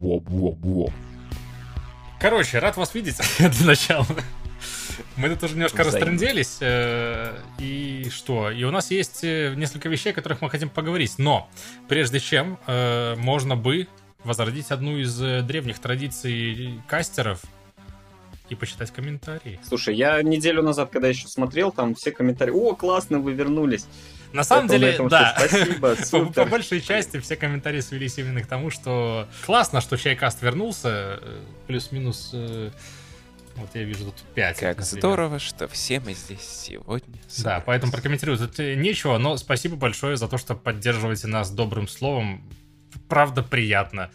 Во-во-во. Короче, рад вас видеть для начала. Мы тут уже немножко Взаимно. растренделись. э, И что? И у нас есть э, несколько вещей, о которых мы хотим поговорить. Но прежде чем, э, можно бы возродить одну из древних традиций кастеров и почитать комментарии. Слушай, я неделю назад, когда еще смотрел, там все комментарии, о, классно, вы вернулись. На самом Поэтому на деле, этом да. спасибо, По, по супер. большей части все комментарии свелись именно к тому, что классно, что Чайкаст вернулся. э, Плюс-минус... э, Вот я вижу тут 5. Как здорово, что все мы здесь сегодня. Да, собрались. поэтому прокомментирую тут э, нечего, но спасибо большое за то, что поддерживаете нас добрым словом. Правда, приятно.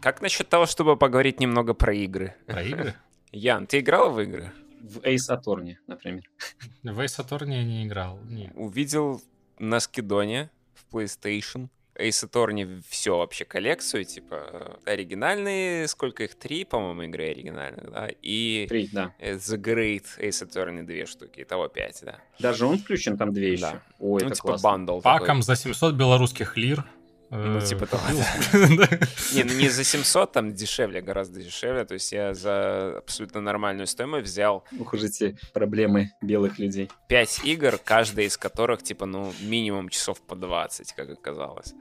Как насчет того, чтобы поговорить немного про игры? Про игры? Ян, ты играл в игры? В Ace Attorney, например. В Ace Attorney я не играл. Не. Увидел на скидоне в PlayStation Ace Attorney все вообще коллекцию, типа э, оригинальные, сколько их, три, по-моему, игры оригинальных, да, и Три, да. э, The Great Ace Attorney две штуки, итого пять, да. Даже он включен, там две еще. Да. Ой, ну, это типа классно. бандл Паком за 700 белорусских лир. Ну, э, типа того, купил. Да. Не, ну не за 700, там дешевле, гораздо дешевле. То есть я за абсолютно нормальную стоимость взял Ух уж эти проблемы белых людей. 5 игр, каждая из которых, типа, ну, минимум часов по 20, как оказалось.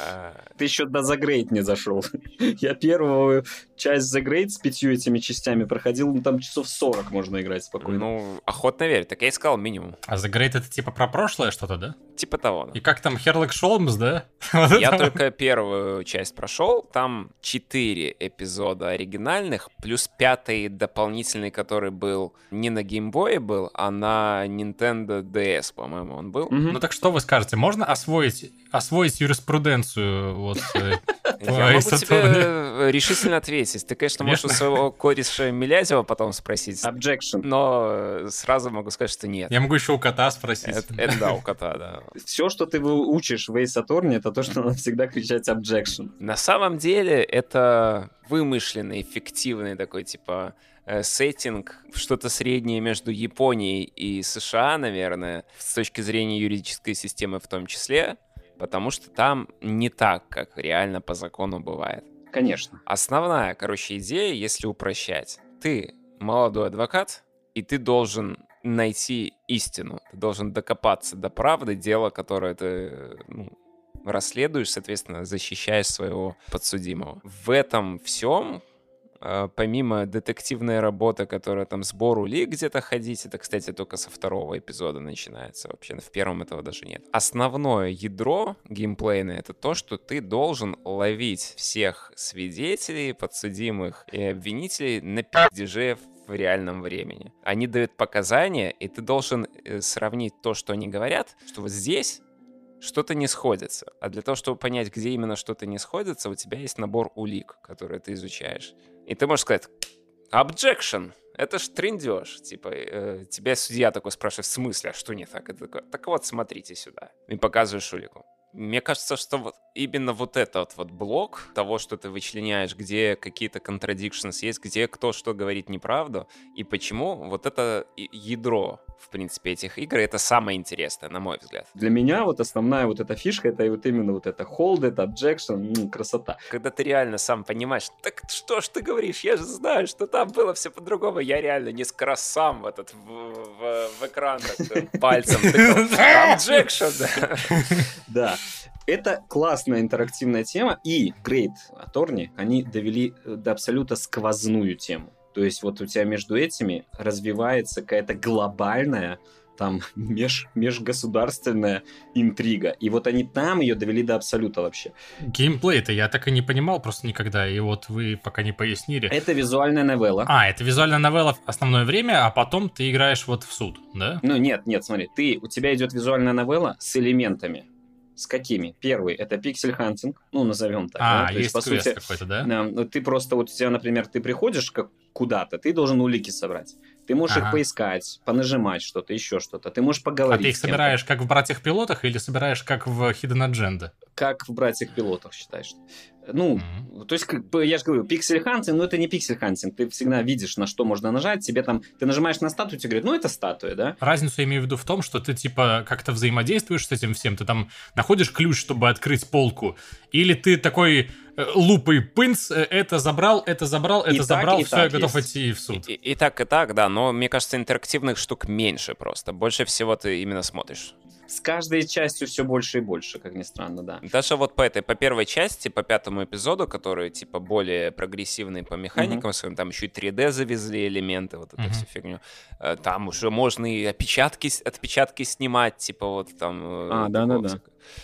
А, Ты еще до The Great не зашел. Я первую часть The Great с пятью этими частями проходил, ну там часов 40 можно играть спокойно. Ну, охотно верю. Так я и сказал минимум. А The Great это типа про прошлое что-то, да? Типа того. да. И как там Херлок Шолмс, да? Я только первую часть прошел, там 4 эпизода оригинальных, плюс пятый дополнительный, который был не на геймбое был, а на Nintendo DS, по-моему, он был. Ну так что вы скажете, можно освоить, освоить юриспруденцию вот э, Я могу тебе решительно ответить. Ты, конечно, можешь у своего кореша Милязева потом спросить, Objection. но э, сразу могу сказать, что нет. Я могу еще у кота спросить. Это, да, у кота, да. Все, что ты учишь в Ace Attorney, это то, что надо всегда кричать Objection. На самом деле это вымышленный, фиктивный такой, типа, э, сеттинг, что-то среднее между Японией и США, наверное, с точки зрения юридической системы в том числе, потому что там не так, как реально по закону бывает. Конечно. Основная, короче, идея, если упрощать. Ты молодой адвокат, и ты должен найти истину. Ты должен докопаться до правды дела, которое ты ну, расследуешь, соответственно, защищаешь своего подсудимого. В этом всем помимо детективной работы, которая там сбор улик где-то ходить, это, кстати, только со второго эпизода начинается вообще, в первом этого даже нет. Основное ядро геймплейное — это то, что ты должен ловить всех свидетелей, подсудимых и обвинителей на пиздеже в реальном времени. Они дают показания, и ты должен э, сравнить то, что они говорят, что вот здесь что-то не сходится. А для того, чтобы понять, где именно что-то не сходится, у тебя есть набор улик, которые ты изучаешь. И ты можешь сказать «Objection!» Это ж трендеж. Типа, э, тебя судья такой спрашивает, в смысле, а что не так? Ты такой, так вот, смотрите сюда. И показываешь улику. Мне кажется, что вот именно вот этот вот блок того, что ты вычленяешь, где какие-то contradictions есть, где кто что говорит неправду, и почему, вот это ядро, в принципе, этих игр, это самое интересное, на мой взгляд. Для меня вот основная вот эта фишка, это вот именно вот это hold it, objection, м, красота. Когда ты реально сам понимаешь, так что ж ты говоришь, я же знаю, что там было все по-другому, я реально несколько раз сам в этот, в, в- в экран так, э, пальцем тыкал. Objection! да. Да. Это классная интерактивная тема, и Great Attorney, они довели э, до абсолютно сквозную тему. То есть вот у тебя между этими развивается какая-то глобальная там меж, межгосударственная интрига. И вот они там ее довели до абсолюта вообще. Геймплей-то я так и не понимал просто никогда, и вот вы пока не пояснили. Это визуальная новелла. А, это визуальная новелла в основное время, а потом ты играешь вот в суд, да? Ну нет, нет, смотри, ты, у тебя идет визуальная новелла с элементами. С какими? Первый это pixel hunting, ну назовем так. А, да? То есть по квест сути, какой-то, да? Да, ну, ты просто, вот у тебя, например, ты приходишь как куда-то, ты должен улики собрать. Ты можешь Ага. их поискать, понажимать что-то, еще что-то. Ты можешь А поговорить. ты их собираешь как в «Братьях-пилотах» или собираешь как в Hidden Agenda? как в «Братьях-пилотах» считаешь? Ну, mm-hmm. то есть, как бы, я же говорю, pixel hunting, но это не pixel hunting. Ты всегда видишь, на что можно нажать. Тебе там, ты нажимаешь на статую, тебе говорят, ну, это статуя, да? Разницу я имею в виду в том, что ты, типа, как-то взаимодействуешь с этим всем. Ты там находишь ключ, чтобы открыть полку. Или ты такой э, лупой пынц, э, это забрал, это забрал, это и забрал, так, все, я готов есть. идти в суд. И, и, и так, и так, да, но мне кажется, интерактивных штук меньше просто. Больше всего ты именно смотришь с каждой частью все больше и больше, как ни странно, да. Даже вот по этой, по первой части, по пятому эпизоду, который, типа, более прогрессивный по механикам, mm-hmm. там еще и 3D завезли элементы, вот эту mm-hmm. всю фигню. Э, там уже можно и отпечатки, отпечатки снимать, типа, вот там... Э, а, да-да-да.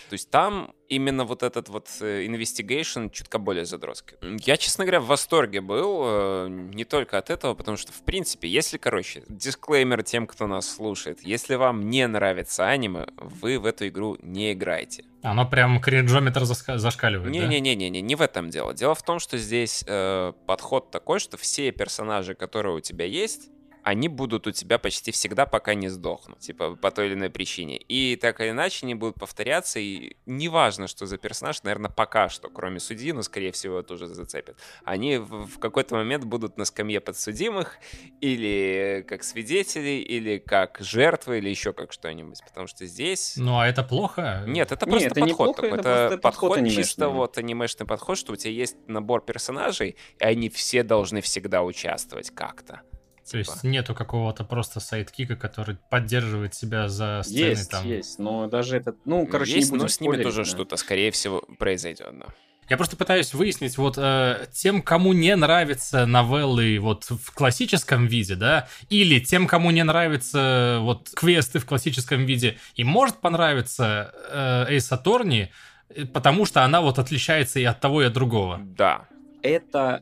То есть там именно вот этот вот э, investigation чутка более задротский. Я, честно говоря, в восторге был, э, не только от этого, потому что, в принципе, если, короче, дисклеймер тем, кто нас слушает, если вам не нравится аниме, вы в эту игру не играете. Оно прям кринжометр зашкаливает, Не-не-не-не, да? не в этом дело. Дело в том, что здесь э, подход такой, что все персонажи, которые у тебя есть, они будут у тебя почти всегда, пока не сдохнут, типа, по той или иной причине. И так или иначе они будут повторяться, и неважно, что за персонаж, наверное, пока что, кроме судьи, но, скорее всего, тоже зацепят. Они в какой-то момент будут на скамье подсудимых, или как свидетели, или как жертвы, или еще как что-нибудь, потому что здесь... Ну, а это плохо? Нет, это просто Нет, это подход неплохо, такой. Это, это подход, подход чисто вот анимешный подход, что у тебя есть набор персонажей, и они все должны всегда участвовать как-то. То есть типа. нету какого-то просто sidekick а, который поддерживает тебя за сценой есть, там. Есть, но даже этот, ну, короче, есть, не но с ними тоже да. что-то, скорее всего, произойдет, да. Я просто пытаюсь выяснить, вот э, тем, кому не нравятся новеллы вот в классическом виде, да, или тем, кому не нравятся вот квесты в классическом виде, и может понравиться э, Ace Attorney, э, потому что она вот отличается и от того, и от другого. Да. Это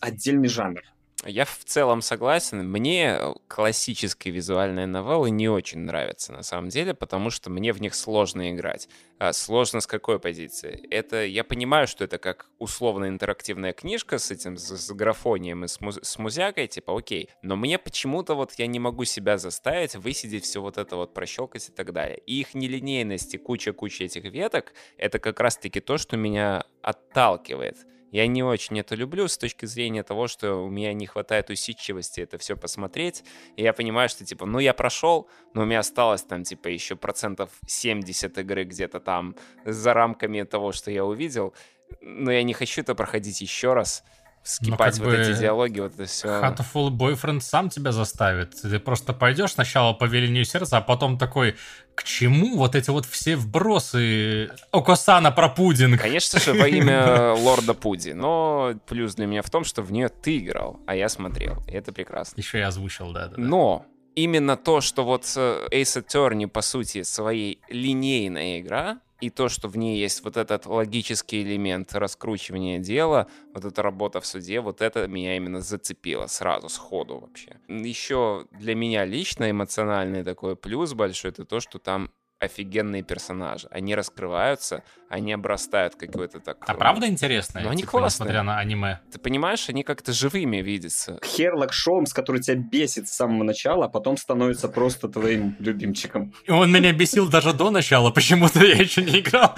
отдельный жанр. Я в целом согласен. Мне классические визуальные новеллы не очень нравятся на самом деле, потому что мне в них сложно играть. А сложно с какой позиции? Это я понимаю, что это как условно интерактивная книжка с этим с, с графонием и с, с музякой, типа окей. Но мне почему-то вот я не могу себя заставить высидеть все вот это вот прощелкать и так далее. И их нелинейность и куча-куча этих веток это как раз-таки то, что меня отталкивает. Я не очень это люблю с точки зрения того, что у меня не хватает усидчивости это все посмотреть. И я понимаю, что, типа, ну, я прошел, но у меня осталось там, типа, еще процентов 70 игры где-то там за рамками того, что я увидел. Но я не хочу это проходить еще раз скипать вот эти диалоги, вот это все. Hatful Boyfriend сам тебя заставит. Ты просто пойдешь сначала по велению сердца, а потом такой, к чему вот эти вот все вбросы Окосана про пудинг? Конечно же, во имя лорда Пуди. Но плюс для меня в том, что в нее ты играл, а я смотрел. И это прекрасно. Еще и озвучил, да. да, да. Но именно то, что вот Ace Attorney, по сути, своей линейная игра, и то, что в ней есть вот этот логический элемент раскручивания дела, вот эта работа в суде, вот это меня именно зацепило сразу, сходу вообще. Еще для меня лично эмоциональный такой плюс большой, это то, что там офигенные персонажи. Они раскрываются, они обрастают какой-то так... А правда интересно? Ну, они типа, классные. Несмотря на аниме. Ты понимаешь, они как-то живыми видятся. Херлок Шоумс, который тебя бесит с самого начала, а потом становится просто твоим любимчиком. Он меня бесил даже до начала, почему-то я еще не играл.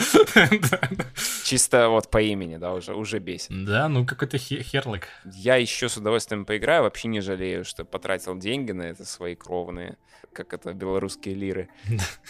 Чисто вот по имени, да, уже, уже бесит. Да, ну какой-то Херлок. Я еще с удовольствием поиграю, вообще не жалею, что потратил деньги на это свои кровные, как это, белорусские лиры.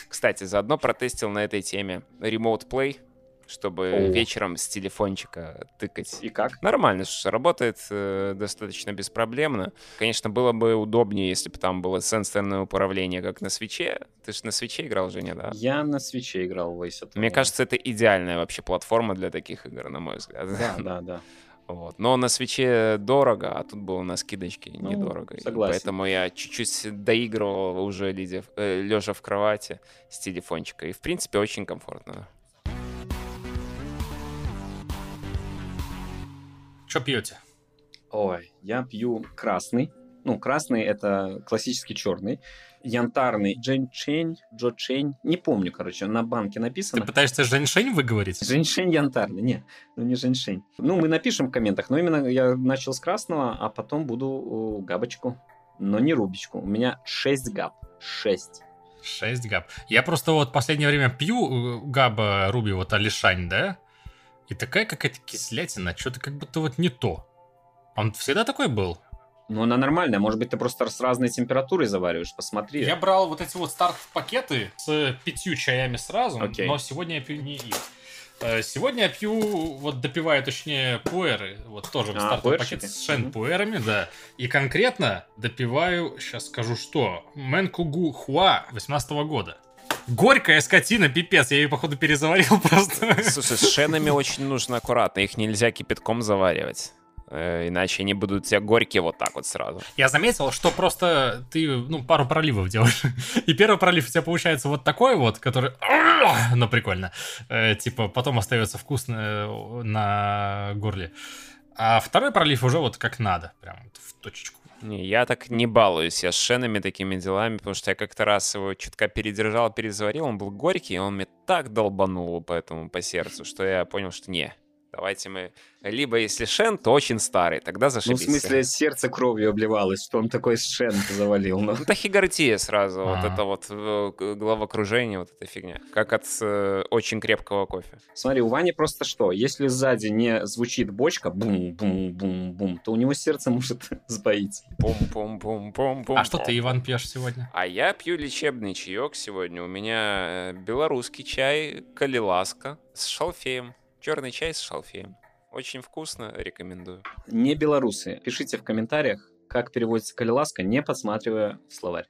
Кстати, заодно протестил на этой теме Remote Play, чтобы О. вечером с телефончика тыкать. И как? Нормально, что работает э, достаточно беспроблемно. Конечно, было бы удобнее, если бы там было сенсорное управление, как на свече. Ты же на свече играл, Женя, да? Я на свече играл в Ace Мне кажется, это идеальная вообще платформа для таких игр, на мой взгляд. Да, да, да. Вот. Но на свече дорого, а тут было на скидочке ну, недорого. Согласен. поэтому я чуть-чуть доигрывал уже лежа, э, лежа в кровати с телефончика. И, в принципе, очень комфортно. Что пьете? Ой, я пью красный. Ну, красный это классический черный. Янтарный Джэньчэнь, Джочэнь. Не помню, короче, на банке написано. Ты пытаешься Женьшень выговорить? Женьшень янтарный. Нет, ну не Женьшень. Ну, мы напишем в комментах, но именно я начал с красного, а потом буду габочку, но не рубичку. У меня 6 габ. 6. 6 габ. Я просто вот последнее время пью э, габа Руби, вот Алишань, да? И такая какая-то кислятина, что-то как будто вот не то. Он всегда такой был? Ну, она нормальная. Может быть, ты просто с разной температурой завариваешь. Посмотри. Я брал вот эти вот старт-пакеты с пятью чаями сразу, Окей. но сегодня я пью не их. Э, Сегодня я пью, вот допиваю, точнее, пуэры. Вот тоже А, стартовый пакет с шен Мгм. пуэрами, да. И конкретно допиваю, сейчас скажу что, Мэнкугу Хуа 18 года. Горькая скотина, пипец, я ее, походу, перезаварил просто. Слушай, с шенами очень нужно аккуратно. Их нельзя кипятком заваривать. Э, Иначе они будут у тебя горькие вот так вот сразу. Я заметил, что просто ты, ну, пару проливов делаешь. И первый пролив у тебя получается вот такой вот, который... Ну, прикольно. Э, Типа, потом остается вкусно э, на горле. А второй пролив уже вот как надо. Прям вот в точечку. Не, я так не балуюсь я с шенами такими делами, потому что я как-то раз его чутка передержал, перезаварил, он был горький, и он мне так долбанул поэтому по сердцу, что я понял, что не, давайте мы... Либо если шен, то очень старый, тогда Ну, в зашибись. смысле, сердце кровью обливалось, что он такой шен завалил. Ну, Ну, тахикардия сразу, вот А. это вот э, головокружение, вот эта фигня. Как от э, очень крепкого кофе. Смотри, у Вани просто что? Если сзади не звучит бочка, бум-бум-бум-бум, то у него сердце может сбоить. Пум-пум-пум-пум-пум. А что ты, Иван, пьешь сегодня? А я пью лечебный чаек сегодня. У меня э, белорусский чай Калиласка с шалфеем. Черный чай с шалфеем. Очень вкусно, рекомендую. Не белорусы. Пишите в комментариях, как переводится калиласка, не подсматривая в словарь.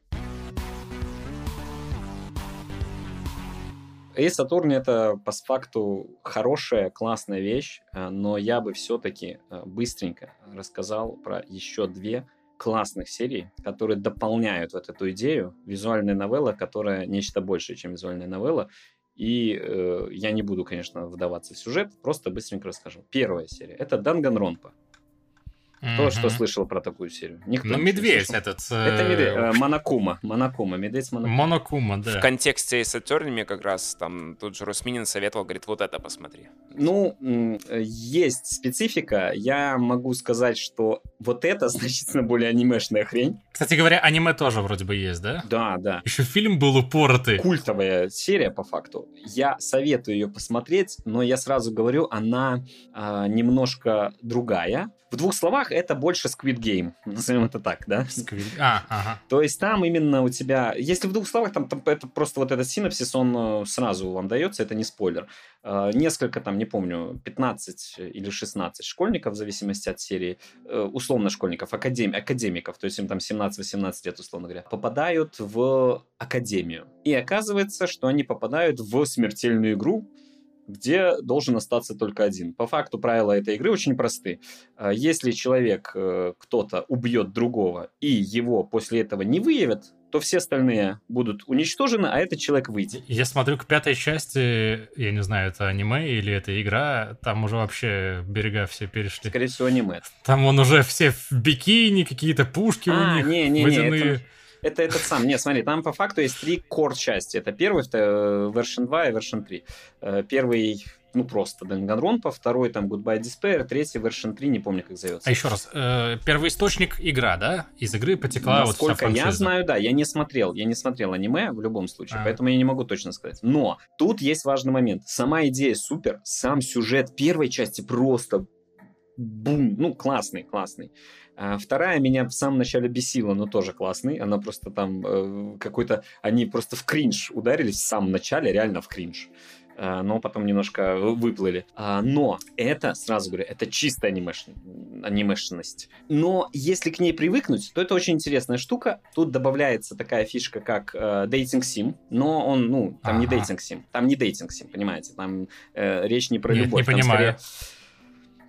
Эйс Атурни это по факту хорошая, классная вещь, э, но я бы все-таки быстренько рассказал про еще две классных серий, которые дополняют вот эту идею. Визуальная новелла, которая нечто большее, чем визуальная новелла. И э, я не буду, конечно, вдаваться в сюжет, просто быстренько расскажу. Первая серия. Это Данганронпа. Кто что Мгм. слышал про такую серию? Никто Ну, медведь слышал. этот. Это э, медведь. э, Монокума. Монокума. Медведь с Монокума. Монокума, В да. контексте Ace Attorney мне как раз там тут же Русминин советовал, говорит, вот это посмотри. Ну, э, есть специфика. Я могу сказать, что вот это значительно более анимешная хрень. Кстати говоря, аниме тоже вроде бы есть, да? Да, да. Еще фильм был упоротый. Культовая серия, по факту. Я советую ее посмотреть, но я сразу говорю, она а, немножко другая. В двух словах, это больше Squid Game, назовем это так, да? Сквиль. А, ага. То есть там именно у тебя, если в двух словах, там, там это просто вот этот синопсис, он э, сразу вам дается, это не спойлер. Э, Несколько там, не помню, 15 или 16 школьников, в зависимости от серии, э, условно школьников, академ- академиков, то есть им там 17-18 лет, условно говоря, попадают в академию. И оказывается, что они попадают в смертельную игру, где должен остаться только один. По факту правила этой игры очень просты. А, Если человек, э, кто-то убьет другого, и его после этого не выявят, то все остальные будут уничтожены, а этот человек выйдет. Я смотрю к пятой части, я не знаю, это аниме или это игра, там уже вообще берега все перешли. Скорее всего, аниме. Там он уже все в бикини, какие-то пушки у А, них, не-не-не, водяные. Это этот сам. Нет, смотри, там по факту есть три кор-части. Это первый, вто- version 2 и version 3. Э, Первый, ну, просто Danganronpa, второй там Goodbye Despair, третий version 3, не помню, как зовется. А еще раз, э, первоисточник игра, да? Из игры потекла вот Насколько я франшиза. знаю, да, я не смотрел, я не смотрел аниме в любом случае, А. поэтому я не могу точно сказать. Но тут есть важный момент. Сама идея супер, сам сюжет первой части просто бум, ну классный, классный. А вторая меня в самом начале бесила, но тоже классный. Она просто там э, какой-то, они просто в кринж ударились в самом начале, реально в кринж. А, но потом немножко выплыли. А, но это, сразу говорю, это чистая анимеш... анимешность. Но если к ней привыкнуть, то это очень интересная штука. Тут добавляется такая фишка, как э, дейтинг сим, но он, ну, там не Ага. дейтинг сим, там не дейтинг сим, понимаете? Там э, речь не про Нет, любовь. не понимаю. скорее-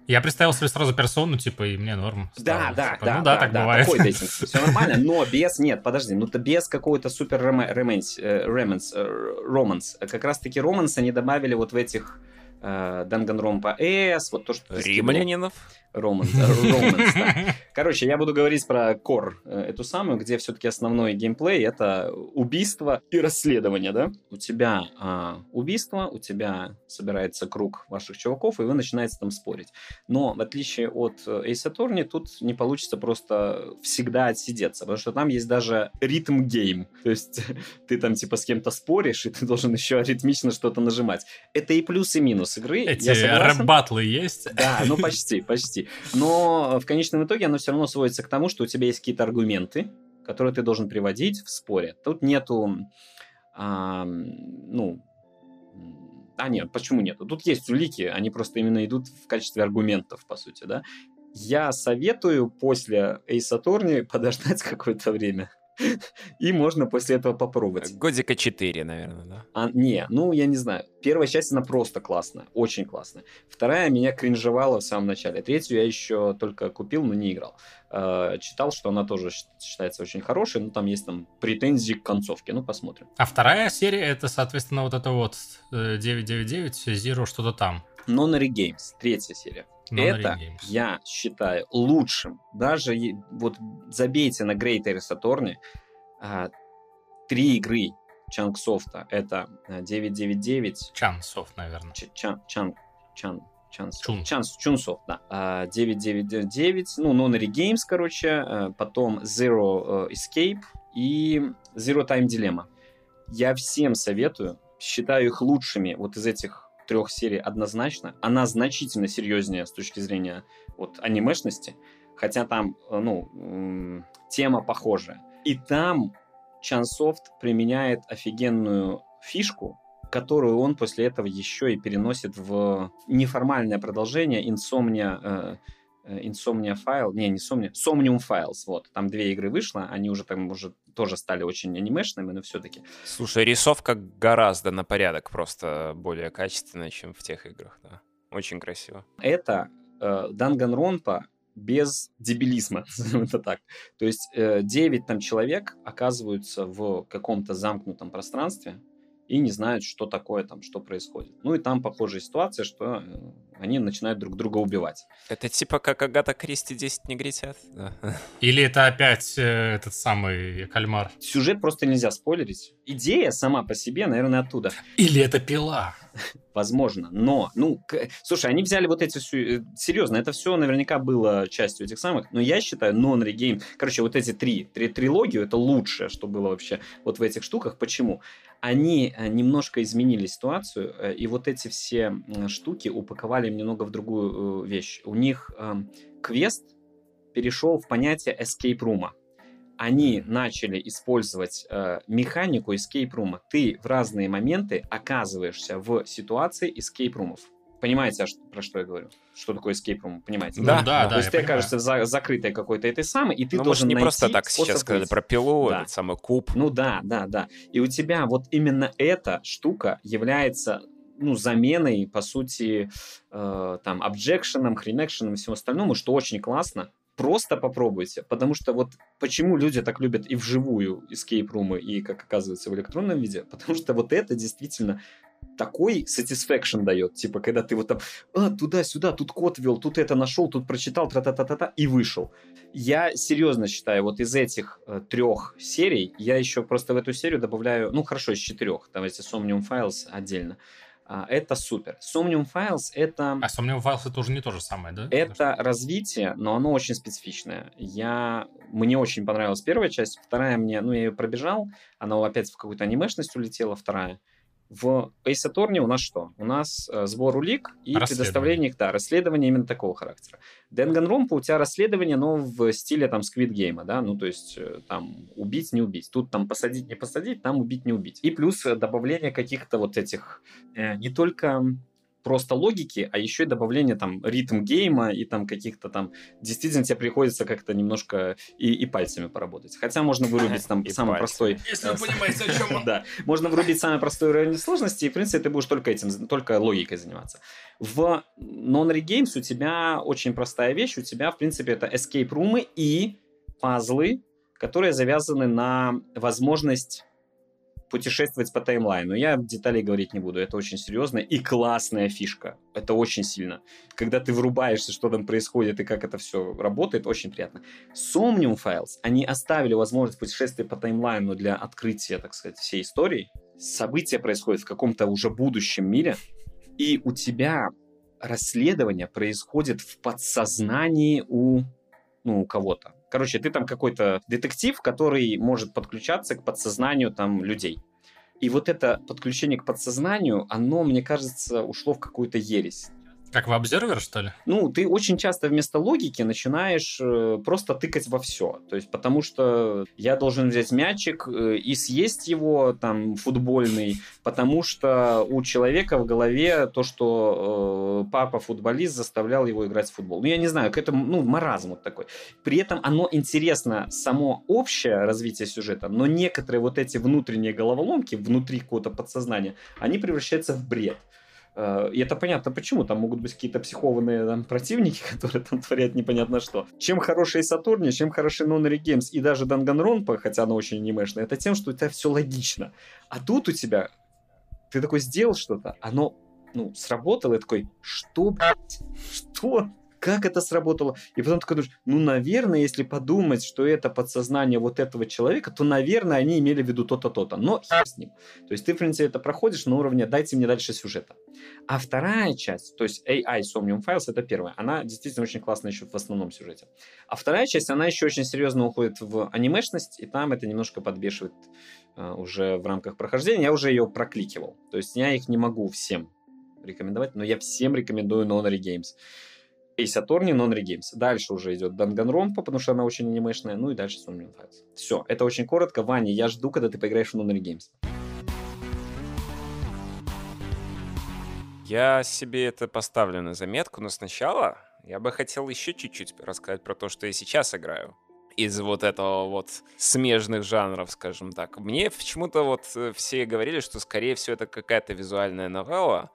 Я представил себе сразу персону, типа, и мне норм. Да, стало. да, Типа, да, Ну да, так бывает. такой дейтинг. Все нормально, но без, нет, подожди, ну то без какого-то супер романс, романс, романс. Как раз-таки романс они добавили вот в этих Данганромпа С, вот то, что... ты скидывал. Римлянинов? Романс, Романс, да. Короче, я буду говорить про Кор, э, эту самую, где все-таки основной геймплей это убийство и расследование, да? У тебя а, убийство, у тебя собирается круг ваших чуваков, и вы начинаете там спорить. Но в отличие от э, Ace Attorney, тут не получится просто всегда отсидеться, потому что там есть даже ритм гейм. То есть ты там типа с кем-то споришь, и ты должен еще ритмично что-то нажимать. Это и плюс, и минус игры. Эти рэп-батлы есть? Да, ну почти, почти. Но в конечном итоге оно все равно сводится к тому, что у тебя есть какие-то аргументы, которые ты должен приводить в споре. Тут нету, а, ну, а нет, почему нет? Тут есть улики, они просто именно идут в качестве аргументов, по сути, да. Я советую после Ace Attorney подождать какое-то время. И можно после этого попробовать. Годика 4, наверное, да? А, не, ну, я не знаю. Первая часть, она просто классная, очень классная. Вторая меня кринжевала в самом начале. Третью я еще только купил, но не играл. Э, читал, что она тоже считается очень хорошей, но там есть там претензии к концовке. Ну, посмотрим. А вторая серия, это, соответственно, вот это вот 999, Zero что-то там. Nonary Games, третья серия. Это я считаю лучшим. Даже вот забейте на Air Saturn а, три игры Чангсофта. Это 999. Чансофт, наверное. Чан, Чан, Чан, Чанс, Чун. Чанс, Чунсофт, да. 999, а, ну, Nonary Games, короче, а, потом Zero э, Escape и Zero Time Dilemma. Я всем советую, считаю их лучшими вот из этих трех серий однозначно. Она значительно серьезнее с точки зрения вот анимешности, хотя там, э, ну, тема похожая. И там Чансофт применяет офигенную фишку, которую он после этого еще и переносит в неформальное продолжение Insomnia э, Э, Insomnia File, не, не Insomnia, Somnium Files, вот, там две игры вышло, они уже там уже тоже стали очень анимешными, но все-таки. Слушай, рисовка гораздо на порядок просто более качественная, чем в тех играх, да. Очень красиво. Это э, Данганронпа без дебилизма, это так. То есть э, 9 там человек оказываются в каком-то замкнутом пространстве, и не знают, что такое там, что происходит. Ну и там похожая ситуация, что э, они начинают друг друга убивать. Это типа как Агата Кристи 10 негритят? Да. Или это опять э, этот самый кальмар? Сюжет просто нельзя спойлерить. Идея сама по себе, наверное, оттуда. Или это пила? Возможно, но, ну, к... слушай, они взяли вот эти, э, серьезно, это все наверняка было частью этих самых, но я считаю, non-regame, короче, вот эти три, три трилогию, это лучшее, что было вообще вот в этих штуках. Почему? Они э, немножко изменили ситуацию, э, и вот эти все штуки упаковали немного в другую вещь. У них э, квест перешел в понятие escape room они начали использовать э, механику escape room. Ты в разные моменты оказываешься в ситуации escape room. Понимаете, про что я говорю? Что такое escape room? Понимаете? Да, да, да. То есть ты окажешься за- закрытой какой-то этой самой, и ты Но ну, должен не найти просто так сейчас сказали про пилу, да. этот самый куб. Ну да, да, да. И у тебя вот именно эта штука является ну, заменой, по сути, э, там, обжекшеном, хренекшеном и всему остальному, что очень классно, просто попробуйте. Потому что вот почему люди так любят и вживую escape румы, и, как оказывается, в электронном виде, потому что вот это действительно такой satisfaction дает, типа, когда ты вот там, а, туда-сюда, тут код ввел, тут это нашел, тут прочитал, тра-та-та-та-та, и вышел. Я серьезно считаю, вот из этих э, трех серий, я еще просто в эту серию добавляю, ну, хорошо, из четырех, давайте Somnium Files отдельно, а, это супер. Somnium Files это... А Somnium Files это уже не то же самое, да? Это развитие, но оно очень специфичное. Я... Мне очень понравилась первая часть, вторая мне... Ну, я ее пробежал, она опять в какую-то анимешность улетела, вторая. В Ace Attorney у нас что? У нас э, сбор улик и предоставление их, да, расследование именно такого характера. Денганромпа у тебя расследование, но в стиле там Squid Game, да, ну то есть э, там убить, не убить. Тут там посадить, не посадить, там убить, не убить. И плюс э, добавление каких-то вот этих э, не только просто логики, а еще и добавление там ритм гейма и там каких-то там... Действительно, тебе приходится как-то немножко и, и пальцами поработать. Хотя можно вырубить там самый простой... Если вы понимаете, о чем Да, можно вырубить самый простой уровень сложности, и, в принципе, ты будешь только этим, только логикой заниматься. В Non-Re Games у тебя очень простая вещь, у тебя, в принципе, это escape румы и пазлы, которые завязаны на возможность путешествовать по таймлайну. Я деталей говорить не буду. Это очень серьезно и классная фишка. Это очень сильно. Когда ты врубаешься, что там происходит и как это все работает, очень приятно. Somnium Files, они оставили возможность путешествия по таймлайну для открытия, так сказать, всей истории. События происходят в каком-то уже будущем мире, и у тебя расследование происходит в подсознании у, ну, у кого-то. Короче, ты там какой-то детектив, который может подключаться к подсознанию там людей. И вот это подключение к подсознанию, оно, мне кажется, ушло в какую-то ересь. Как в Observer, что ли? Ну, ты очень часто вместо логики начинаешь э, просто тыкать во все. То есть, потому что я должен взять мячик э, и съесть его, там, футбольный, потому что у человека в голове то, что э, папа футболист заставлял его играть в футбол. Ну, я не знаю, к этому, ну, маразм вот такой. При этом оно интересно, само общее развитие сюжета, но некоторые вот эти внутренние головоломки внутри какого-то подсознания, они превращаются в бред. Э, и это понятно почему. Там могут быть какие-то психованные там, противники, которые там творят непонятно что. Чем хороший Сатурни, чем хороший Nonary Games и даже Данганронпа, хотя она очень анимешная, это тем, что у тебя все логично. А тут у тебя ты такой сделал что-то, оно ну, сработало, и такой, что, блядь, что? Как это сработало. И потом такой думаешь, ну, наверное, если подумать, что это подсознание вот этого человека, то, наверное, они имели в виду то-то, то-то. Но хер с ним. То есть ты, в принципе, это проходишь на уровне «дайте мне дальше сюжета». А вторая часть, то есть AI Somnium Files, это первая, она действительно очень классная еще в основном сюжете. А вторая часть, она еще очень серьезно уходит в анимешность, и там это немножко подбешивает uh, уже в рамках прохождения. Я уже ее прокликивал. То есть я их не могу всем рекомендовать, но я всем рекомендую Nonary Games. Ace Attorney, Non Games. Дальше уже идет Danganronpa, потому что она очень анимешная, ну и дальше Somnium Files. Все, это очень коротко. Ваня, я жду, когда ты поиграешь в Non Games. Я себе это поставлю на заметку, но сначала я бы хотел еще чуть-чуть рассказать про то, что я сейчас играю из вот этого вот смежных жанров, скажем так. Мне почему-то вот э, все говорили, что, скорее всего, это какая-то визуальная новелла,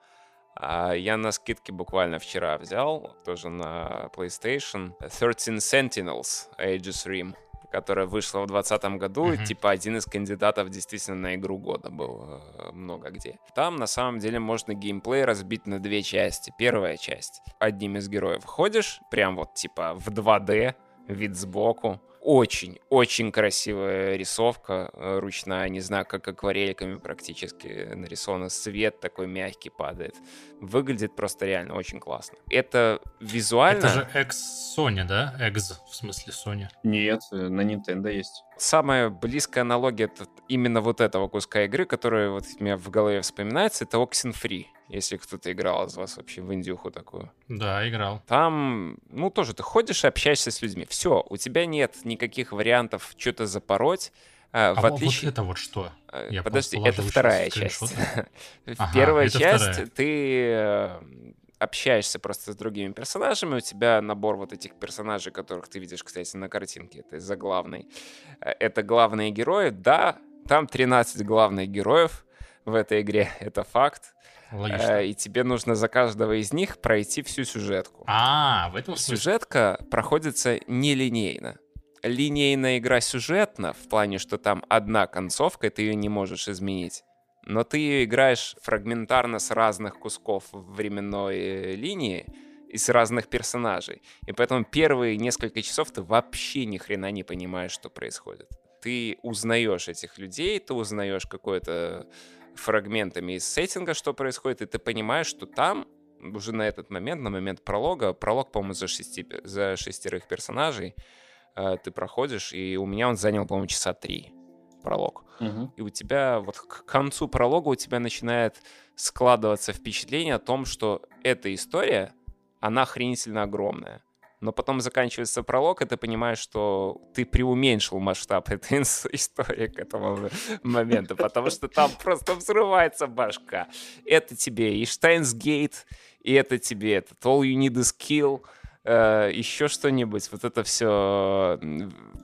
а я на скидке буквально вчера взял, тоже на PlayStation, 13 Sentinels Aegis Rim которая вышла в 2020 году, mm-hmm. типа один из кандидатов действительно на игру года был э, много где. Там на самом деле можно геймплей разбить на две части. Первая часть. Одним из героев ходишь, прям вот типа в 2D, вид сбоку, очень-очень красивая рисовка э, ручная, не знаю, как акварельками практически нарисована. Свет такой мягкий падает. Выглядит просто реально очень классно. Это визуально... Это же экс Sony, да? Экс, в смысле Sony. Нет, э, на Nintendo есть. Самая близкая аналогия это именно вот этого куска игры, которая вот у меня в голове вспоминается, это Oxenfree если кто-то играл из вас вообще в индюху такую. Да, играл. Там, ну, тоже ты ходишь и общаешься с людьми. Все, у тебя нет никаких вариантов что-то запороть. А, в отличие... вот это вот что? А, Я Подожди, это вторая часть. Первая часть, ты э, общаешься просто с другими персонажами, у тебя набор вот этих персонажей, которых ты видишь, кстати, на картинке, это за главный. Э, это главные герои, да, там 13 главных героев в этой игре, это факт. Логично. Э, и тебе нужно за каждого из них пройти всю сюжетку. А, в этом смысле. Сюжетка проходится нелинейно. Линейная игра сюжетна, в плане, что там одна концовка, и ты ее не можешь изменить. Но ты ее играешь фрагментарно с разных кусков временной э, линии и с разных персонажей. И поэтому первые несколько часов ты вообще ни хрена не понимаешь, что происходит. Ты узнаешь этих людей, ты узнаешь какое-то фрагментами из сеттинга, что происходит, и ты понимаешь, что там уже на этот момент, на момент пролога, пролог, по-моему, за, шести, за шестерых персонажей, э, ты проходишь, и у меня он занял, по-моему, часа три пролог. Угу. И у тебя вот к концу пролога у тебя начинает складываться впечатление о том, что эта история, она охренительно огромная но потом заканчивается пролог, и ты понимаешь, что ты преуменьшил масштаб этой истории к этому моменту, потому что там просто взрывается башка. Это тебе и Штайнс Гейт, и это тебе этот All You Need Is Kill, э, еще что-нибудь, вот это все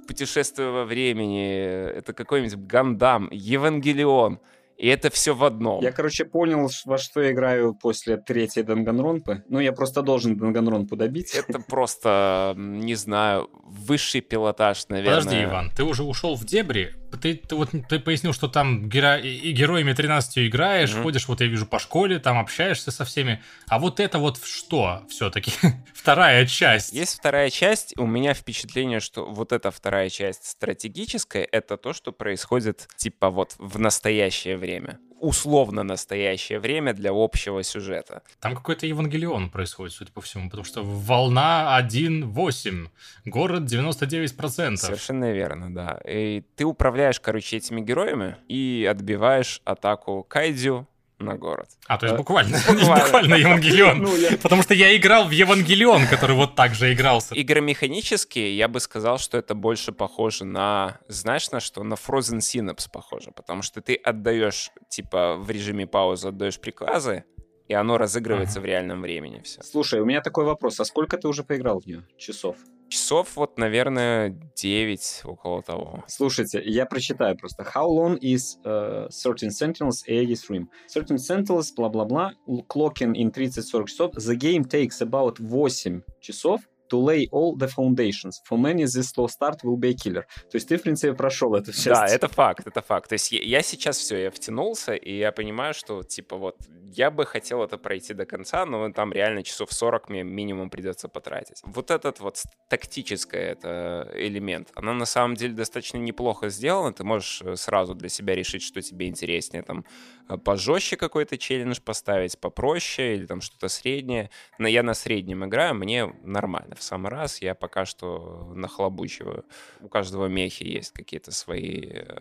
путешествие во времени, это какой-нибудь Гандам, Евангелион — и это все в одном. Я, короче, понял, во что я играю после третьей Данганронпы. Ну, я просто должен Данганронпу добить. Это просто, не знаю, высший пилотаж, наверное. Подожди, Иван, ты уже ушел в дебри ты, ты вот ты пояснил, что там геро... и героями 13 играешь, mm-hmm. ходишь, вот я вижу по школе, там общаешься со всеми. А вот это вот что все-таки? вторая часть. Есть вторая часть. У меня впечатление, что вот эта вторая часть стратегическая, это то, что происходит типа вот в настоящее время условно настоящее время для общего сюжета. Там какой-то Евангелион происходит, судя по всему, потому что волна 1.8, город 99%. Совершенно верно, да. И ты управляешь, короче, этими героями и отбиваешь атаку Кайдзю, на город. А, то есть буквально, буквально, буквально Евангелион. Ну, я... Потому что я играл в Евангелион, который вот так же игрался. Игромеханически я бы сказал, что это больше похоже на, знаешь, на что? На Frozen Synapse похоже, потому что ты отдаешь, типа, в режиме паузы отдаешь приказы, и оно разыгрывается в реальном времени все. Слушай, у меня такой вопрос. А сколько ты уже поиграл в нее? Часов? Часов вот, наверное, 9, около того. Слушайте, я прочитаю просто. How long is uh, Certain Sentinels Aegis Rim? Certain Sentinels, бла-бла-бла, clocking in 30-40 часов. The game takes about 8 часов to lay all the foundations. For many, this slow start will be a killer. То есть ты, в принципе, прошел эту часть. Да, это факт, это факт. То есть я, я сейчас все, я втянулся, и я понимаю, что, типа, вот, я бы хотел это пройти до конца, но там реально часов 40 мне минимум придется потратить. Вот этот вот тактический это элемент, она на самом деле достаточно неплохо сделана. Ты можешь э, сразу для себя решить, что тебе интереснее, там, э, пожестче какой-то челлендж поставить, попроще или там что-то среднее. Но я на среднем играю, мне нормально в самый раз. Я пока что нахлобучиваю. У каждого мехи есть какие-то свои э,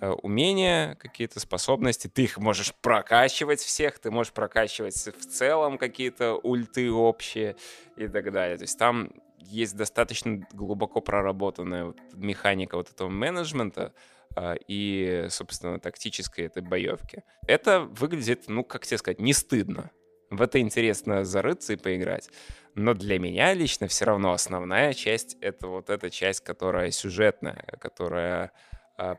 умения, какие-то способности. Ты их можешь прокачивать всех, ты можешь прокачивать в целом какие-то ульты общие и так далее. То есть там есть достаточно глубоко проработанная механика вот этого менеджмента, а, и, собственно, тактической этой боевки. Это выглядит, ну, как тебе сказать, не стыдно. В это интересно зарыться и поиграть. Но для меня лично все равно основная часть — это вот эта часть, которая сюжетная, которая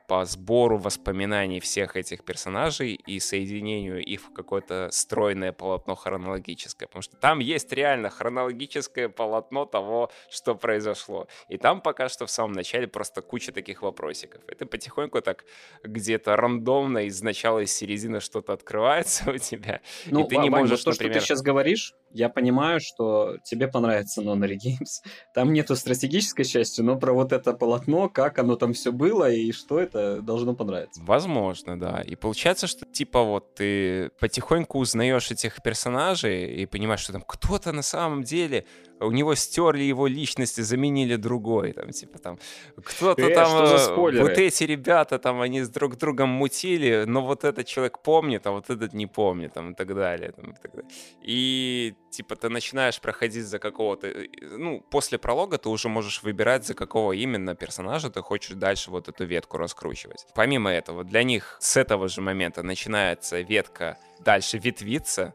по сбору воспоминаний всех этих персонажей и соединению их в какое-то стройное полотно хронологическое. Потому что там есть реально хронологическое полотно того, что произошло. И там пока что в самом начале просто куча таких вопросиков. И ты потихоньку так где-то рандомно из начала, из середины что-то открывается у тебя. Ну, и ты не можешь, то, например... что ты сейчас говоришь, я понимаю, что тебе понравится Nonary Games. Там нету стратегической части, но про вот это полотно, как оно там все было и что это должно понравиться. Возможно, да. И получается, что типа вот ты потихоньку узнаешь этих персонажей и понимаешь, что там кто-то на самом деле у него стерли его личность и заменили другой, там, типа, там, кто-то э, там, э, вот эти ребята, там, они с друг другом мутили, но вот этот человек помнит, а вот этот не помнит, там, и так далее, там, и так далее. И, типа, ты начинаешь проходить за какого-то, э, ну, после пролога ты уже можешь выбирать, за какого именно персонажа ты хочешь дальше вот эту ветку раскручивать. Помимо этого, для них с этого же момента начинается ветка дальше ветвиться,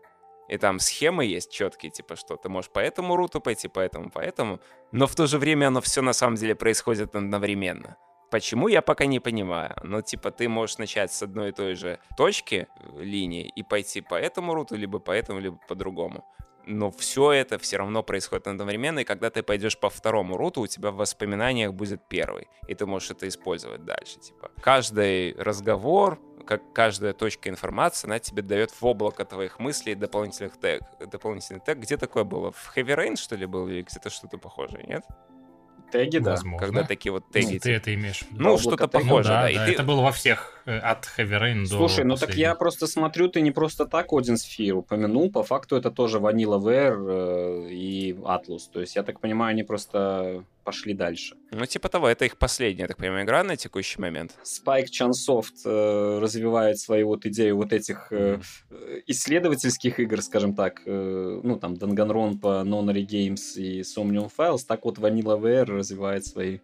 и там схемы есть четкие, типа, что ты можешь по этому руту пойти, по этому, по этому, но в то же время оно все на самом деле происходит одновременно. Почему, я пока не понимаю. Но, типа, ты можешь начать с одной и той же точки э, линии и пойти по этому руту, либо по этому, либо по другому. Но все это все равно происходит одновременно, и когда ты пойдешь по второму руту, у тебя в воспоминаниях будет первый, и ты можешь это использовать дальше. Типа, каждый разговор, как каждая точка информации, она тебе дает в облако твоих мыслей дополнительных тег. Дополнительный тег. Где такое было? В Heavy Rain, что ли, был? Или где-то что-то похожее, нет? Теги, да. Возможно. Когда такие вот теги. Ну, ты это имеешь Ну, что-то похожее, ну, да. да. И да ты... Это было во всех, от Heavy Rain до Слушай, ну так я просто смотрю, ты не просто так Один Sphere упомянул, по факту это тоже Vanilla Ware э, и Atlus. То есть, я так понимаю, они просто пошли дальше. Ну, типа того, это их последняя, так понимаю, игра на текущий момент. Spike Chunsoft э, развивает свою вот идею вот этих э, исследовательских игр, скажем так, э, ну, там, Danganronpa, Nonary Games и Somnium Files, так вот Vanilla Ware развивает свои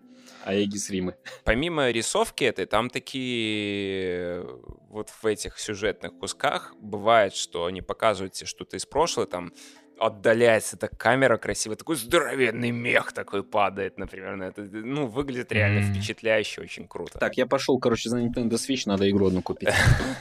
Аегис Римы. Помимо рисовки этой, там такие вот в этих сюжетных кусках бывает, что они показывают тебе что-то из прошлого, там отдаляется так камера красиво, такой здоровенный мех такой падает, например, на это. Ну, выглядит реально mm. впечатляюще, очень круто. Так, я пошел, короче, за Nintendo Switch, надо игру одну купить.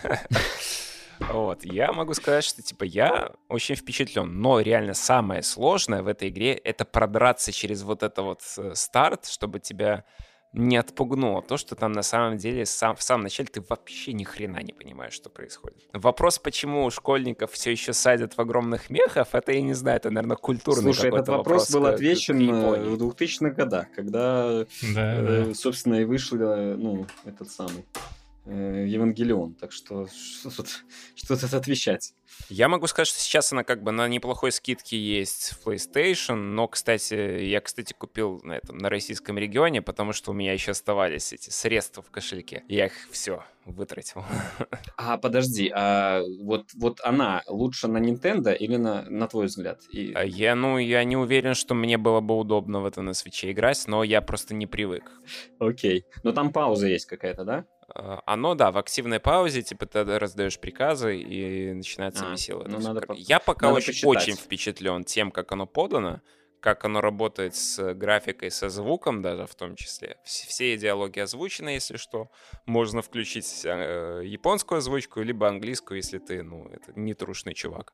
Вот, я могу сказать, что, типа, я очень впечатлен, но реально самое сложное в этой игре — это продраться через вот это вот э, старт, чтобы тебя не отпугнуло то, что там на самом деле сам, в самом начале ты вообще ни хрена не понимаешь, что происходит. Вопрос, почему у школьников все еще садят в огромных мехах, это я не знаю, это, наверное, культурный Слушай, этот вопрос, вопрос был отвечен к, в 2000-х годах, когда, да, э, да. собственно, и вышел ну, этот самый э, Евангелион. Так что что тут, что отвечать? Я могу сказать, что сейчас она как бы на неплохой скидке есть в PlayStation, но, кстати, я, кстати, купил на этом, на российском регионе, потому что у меня еще оставались эти средства в кошельке. Я их все вытратил. А подожди, а вот, вот она лучше на Nintendo или на, на твой взгляд? И... А я, ну, я не уверен, что мне было бы удобно в это на свече играть, но я просто не привык. Окей. Но там пауза есть какая-то, да? А, оно, да, в активной паузе, типа, ты раздаешь приказы, и начинается а, весело. Ну, надо по... Я пока надо очень, очень впечатлен тем, как оно подано, как оно работает с графикой, со звуком даже в том числе. Все диалоги озвучены, если что. Можно включить э, японскую озвучку, либо английскую, если ты, ну, это не трушный чувак.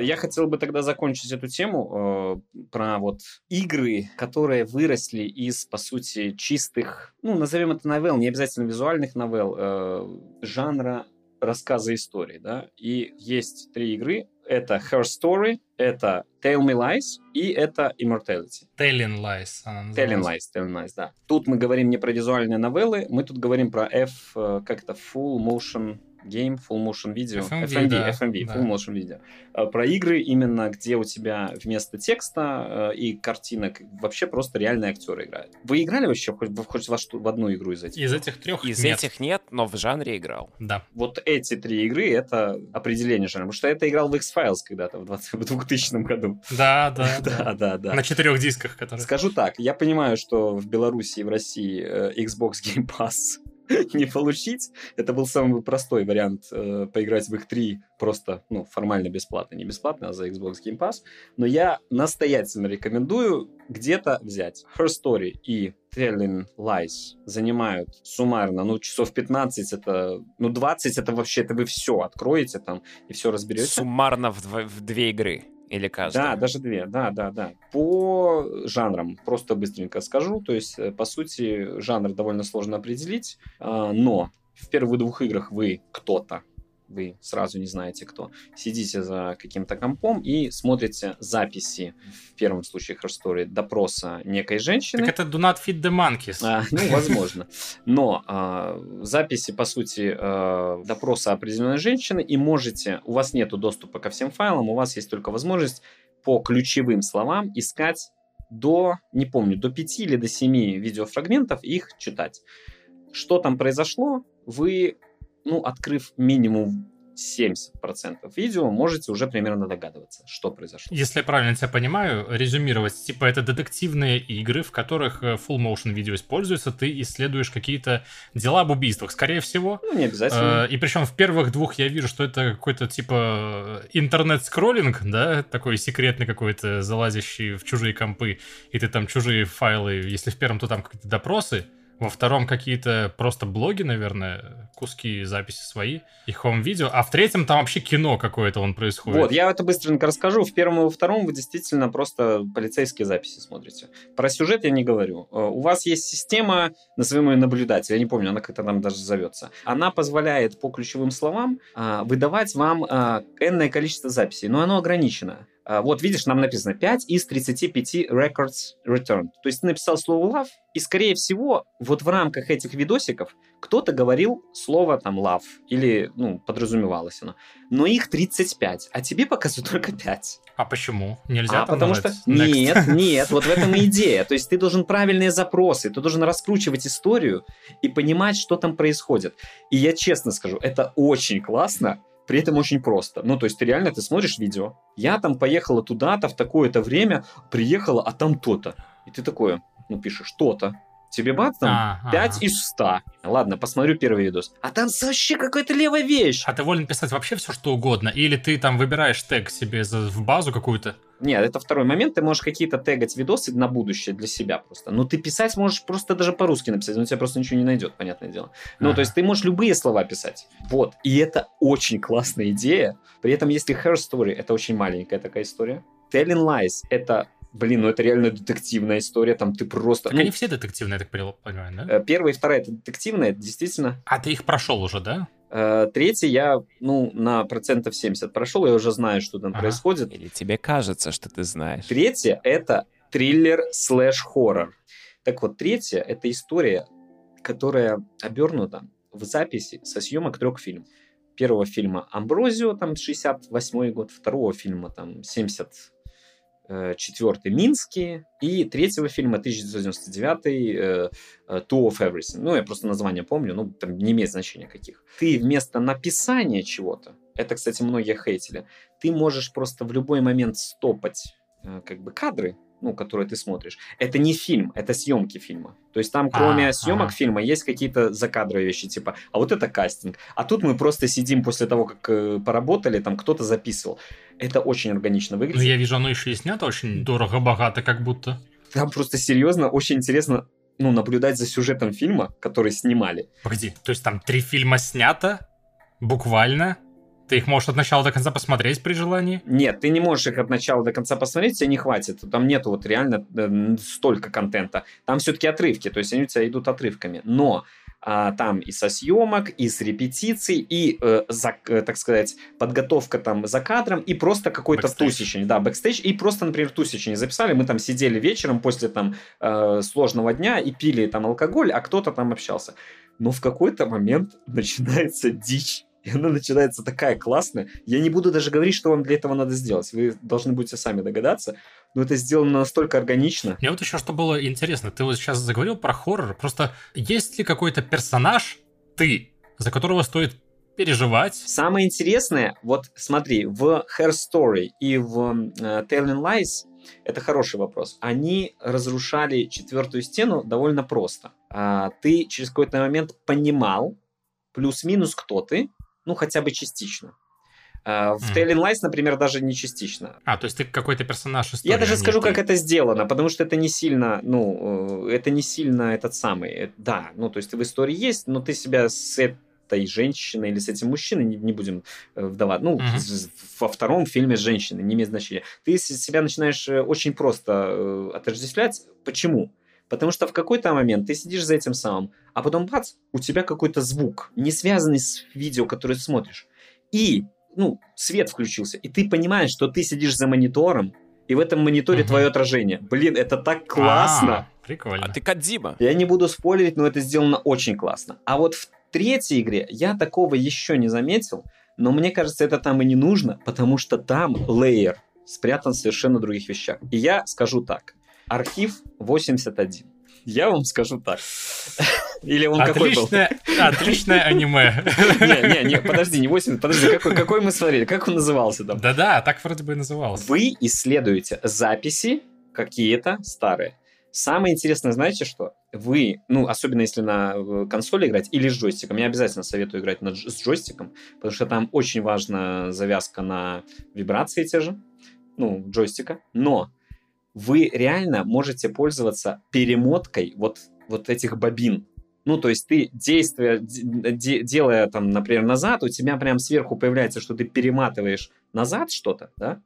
Я хотел бы тогда закончить эту тему э, про вот игры, которые выросли из, по сути, чистых, ну, назовем это новелл, не обязательно визуальных новелл, э, жанра рассказа истории, да. И есть три игры. Это Her Story, это Tell Me Lies и это Immortality. Telling Lies она Telling Lies, Telling Lies, да. Тут мы говорим не про визуальные новеллы, мы тут говорим про F, э, как это, Full Motion Game, Full Motion Video, FMV, FMV, да, FMV да. Full Motion Video. Э, про игры именно, где у тебя вместо текста э, и картинок вообще просто реальные актеры играют. Вы играли вообще хоть, хоть во что, в одну игру из этих? Из этих трех Из нет. этих нет, но в жанре играл. Да. Вот эти три игры — это определение жанра. Потому что это играл в X-Files когда-то в, 20, в 2000 году. Да, да, да, да, да. На четырех дисках, которые... Скажу так, я понимаю, что в Беларуси и в России э, Xbox Game Pass не получить. Это был самый простой вариант э, поиграть в их 3 просто, ну, формально бесплатно. Не бесплатно, а за Xbox Game Pass. Но я настоятельно рекомендую где-то взять. Her Story и Telling Lies занимают суммарно, ну, часов 15, это, ну, 20, это вообще, это вы все откроете там и все разберете. Суммарно в, в две игры. Или каждая? Да, даже две, да, да, да. По жанрам, просто быстренько скажу, то есть, э, по сути, жанр довольно сложно определить, а, но в первых двух играх вы кто-то вы сразу не знаете кто, сидите за каким-то компом и смотрите записи, в первом случае Her Story, допроса некой женщины. Так это do not feed the monkeys. А, ну, возможно. Но а, записи, по сути, а, допроса определенной женщины, и можете, у вас нет доступа ко всем файлам, у вас есть только возможность по ключевым словам искать до, не помню, до 5 или до 7 видеофрагментов, их читать. Что там произошло, вы ну, открыв минимум 70% видео, можете уже примерно догадываться, что произошло. Если я правильно тебя понимаю, резюмировать, типа это детективные игры, в которых э, full motion видео используется, ты исследуешь какие-то дела об убийствах, скорее всего. Ну, не обязательно. Э, и причем в первых двух я вижу, что это какой-то типа интернет-скроллинг, да, такой секретный какой-то, залазящий в чужие компы, и ты там чужие файлы, если в первом, то там какие-то допросы, во втором какие-то просто блоги, наверное, куски записи свои и хом-видео. А в третьем там вообще кино какое-то он происходит. Вот, я это быстренько расскажу. В первом и во втором вы действительно просто полицейские записи смотрите. Про сюжет я не говорю. Э, у вас есть система, назовем ее наблюдатель, я не помню, она как-то там даже зовется. Она позволяет по ключевым словам а, выдавать вам а, энное количество записей, но оно ограничено. А, вот видишь, нам написано 5 из 35 records returned. То есть ты написал слово love, и скорее всего, вот в рамках этих видосиков кто-то говорил слово там love, или, ну, подразумевалось оно. Но их 35, а тебе показывают только 5. А почему? Нельзя А потому что... Next. Нет, нет, вот в этом и идея. То есть ты должен правильные запросы, ты должен раскручивать историю и понимать, что там происходит. И я честно скажу, это очень классно, при этом очень просто. Ну, то есть, ты реально, ты смотришь видео, я там поехала туда-то в такое-то время, приехала, а там то-то. И ты такое, ну, пишешь, то-то. Тебе бац, там а, 5 ага. из 100. Ладно, посмотрю первый видос. А там вообще какая-то левая вещь. А ты волен писать вообще все, что угодно? Или ты там выбираешь тег себе в базу какую-то? Нет, это второй момент. Ты можешь какие-то тегать видосы на будущее для себя просто. Но ты писать можешь просто даже по-русски написать, но тебя просто ничего не найдет, понятное дело. Ну, ага. то есть ты можешь любые слова писать. Вот. И это очень классная идея. При этом, если Her Story, это очень маленькая такая история. Telling Lies — это блин, ну это реально детективная история, там ты просто... Так ну, они все детективные, я так понимаю, да? э, Первая и вторая это детективная, это действительно. А ты их прошел уже, да? Э, Третий я, ну, на процентов 70 прошел, я уже знаю, что там Ага. происходит. Или тебе кажется, что ты знаешь? Третье это триллер слэш хоррор. Так вот, третье это история, которая обернута в записи со съемок трех фильмов. Первого фильма Амброзио, там 68 год, второго фильма там 74 Минские, и третьего фильма 1999 э, э, Two of Everything. Ну, я просто название помню, ну, там не имеет значения каких. Ты вместо написания чего-то, это, кстати, многие хейтили, ты можешь просто в любой момент стопать э, как бы кадры, ну, которые ты смотришь. Это не фильм, это съемки фильма. То есть там, кроме А, съемок ага. фильма, есть какие-то закадровые вещи, типа, а вот это кастинг. А тут мы просто сидим после того, как э, поработали, там кто-то записывал. Это очень органично Ну, выглядит. я вижу, оно еще и снято очень дорого-богато, как будто. Там просто серьезно очень интересно ну, наблюдать за сюжетом фильма, который снимали. Погоди, то есть там три фильма снято? Буквально? Ты их можешь от начала до конца посмотреть при желании? Нет, ты не можешь их от начала до конца посмотреть, тебе не хватит. Там нету вот реально э, столько контента. Там все-таки отрывки, то есть они у тебя идут отрывками. Но а, там и со съемок, и с репетиций, и, э, за, э, так сказать, подготовка там за кадром, и просто какой-то тусичень. Да, бэкстейдж. И просто, например, тусичень записали. Мы там сидели вечером после там э, сложного дня и пили там алкоголь, а кто-то там общался. Но в какой-то момент начинается дичь. И она начинается такая классная. Я не буду даже говорить, что вам для этого надо сделать. Вы должны будете сами догадаться. Но это сделано настолько органично. Мне вот еще что было интересно. Ты вот сейчас заговорил про хоррор. Просто есть ли какой-то персонаж, ты, за которого стоит переживать? Самое интересное, вот смотри, в Hair Story и в э, Telling Lies это хороший вопрос. Они разрушали четвертую стену довольно просто. А, ты через какой-то момент понимал плюс-минус кто ты, ну хотя бы частично. А, в Мгм. Telling Lies, например, даже не частично. А, то есть ты какой-то персонаж истории. Я даже а не скажу, ты. как это сделано, потому что это не сильно, ну, э, это не сильно этот самый, э, да, ну, то есть ты в истории есть, но ты себя с этой женщиной или с этим мужчиной, не, не будем э, вдавать, ну, с- во втором фильме с женщиной, не имеет значения. Ты себя начинаешь очень просто отождествлять. Почему? Потому что в какой-то момент ты сидишь за этим самым, а потом бац, у тебя какой-то звук, не связанный с видео, которое ты смотришь. И, ну, свет включился, и ты понимаешь, что ты сидишь за монитором, и в этом мониторе Мгм. твое отражение. Блин, это так классно. А, прикольно. А ты Кадзима. Я не буду спойлерить, но это сделано очень классно. А вот в третьей игре я такого еще не заметил, но мне кажется, это там и не нужно, потому что там лейер спрятан в совершенно других вещах. И я скажу так. Архив 81. Я вам скажу так. Или он какой был? Отличное, отличное аниме. Не, не, не, подожди, не 80, подожди, какой, какой мы смотрели? Как он назывался там? Да-да, так вроде бы и назывался. Вы исследуете записи какие-то старые. Самое интересное, знаете что? Вы, ну, особенно если на э, консоли играть или с джойстиком, я обязательно советую играть на, с джойстиком, потому что там очень важна завязка на вибрации те же, ну, джойстика. Но вы реально можете пользоваться перемоткой вот, вот этих бобин. Ну, то есть ты действия, де- де- делая там, например, назад, у тебя прям сверху появляется, что ты перематываешь назад что-то, да?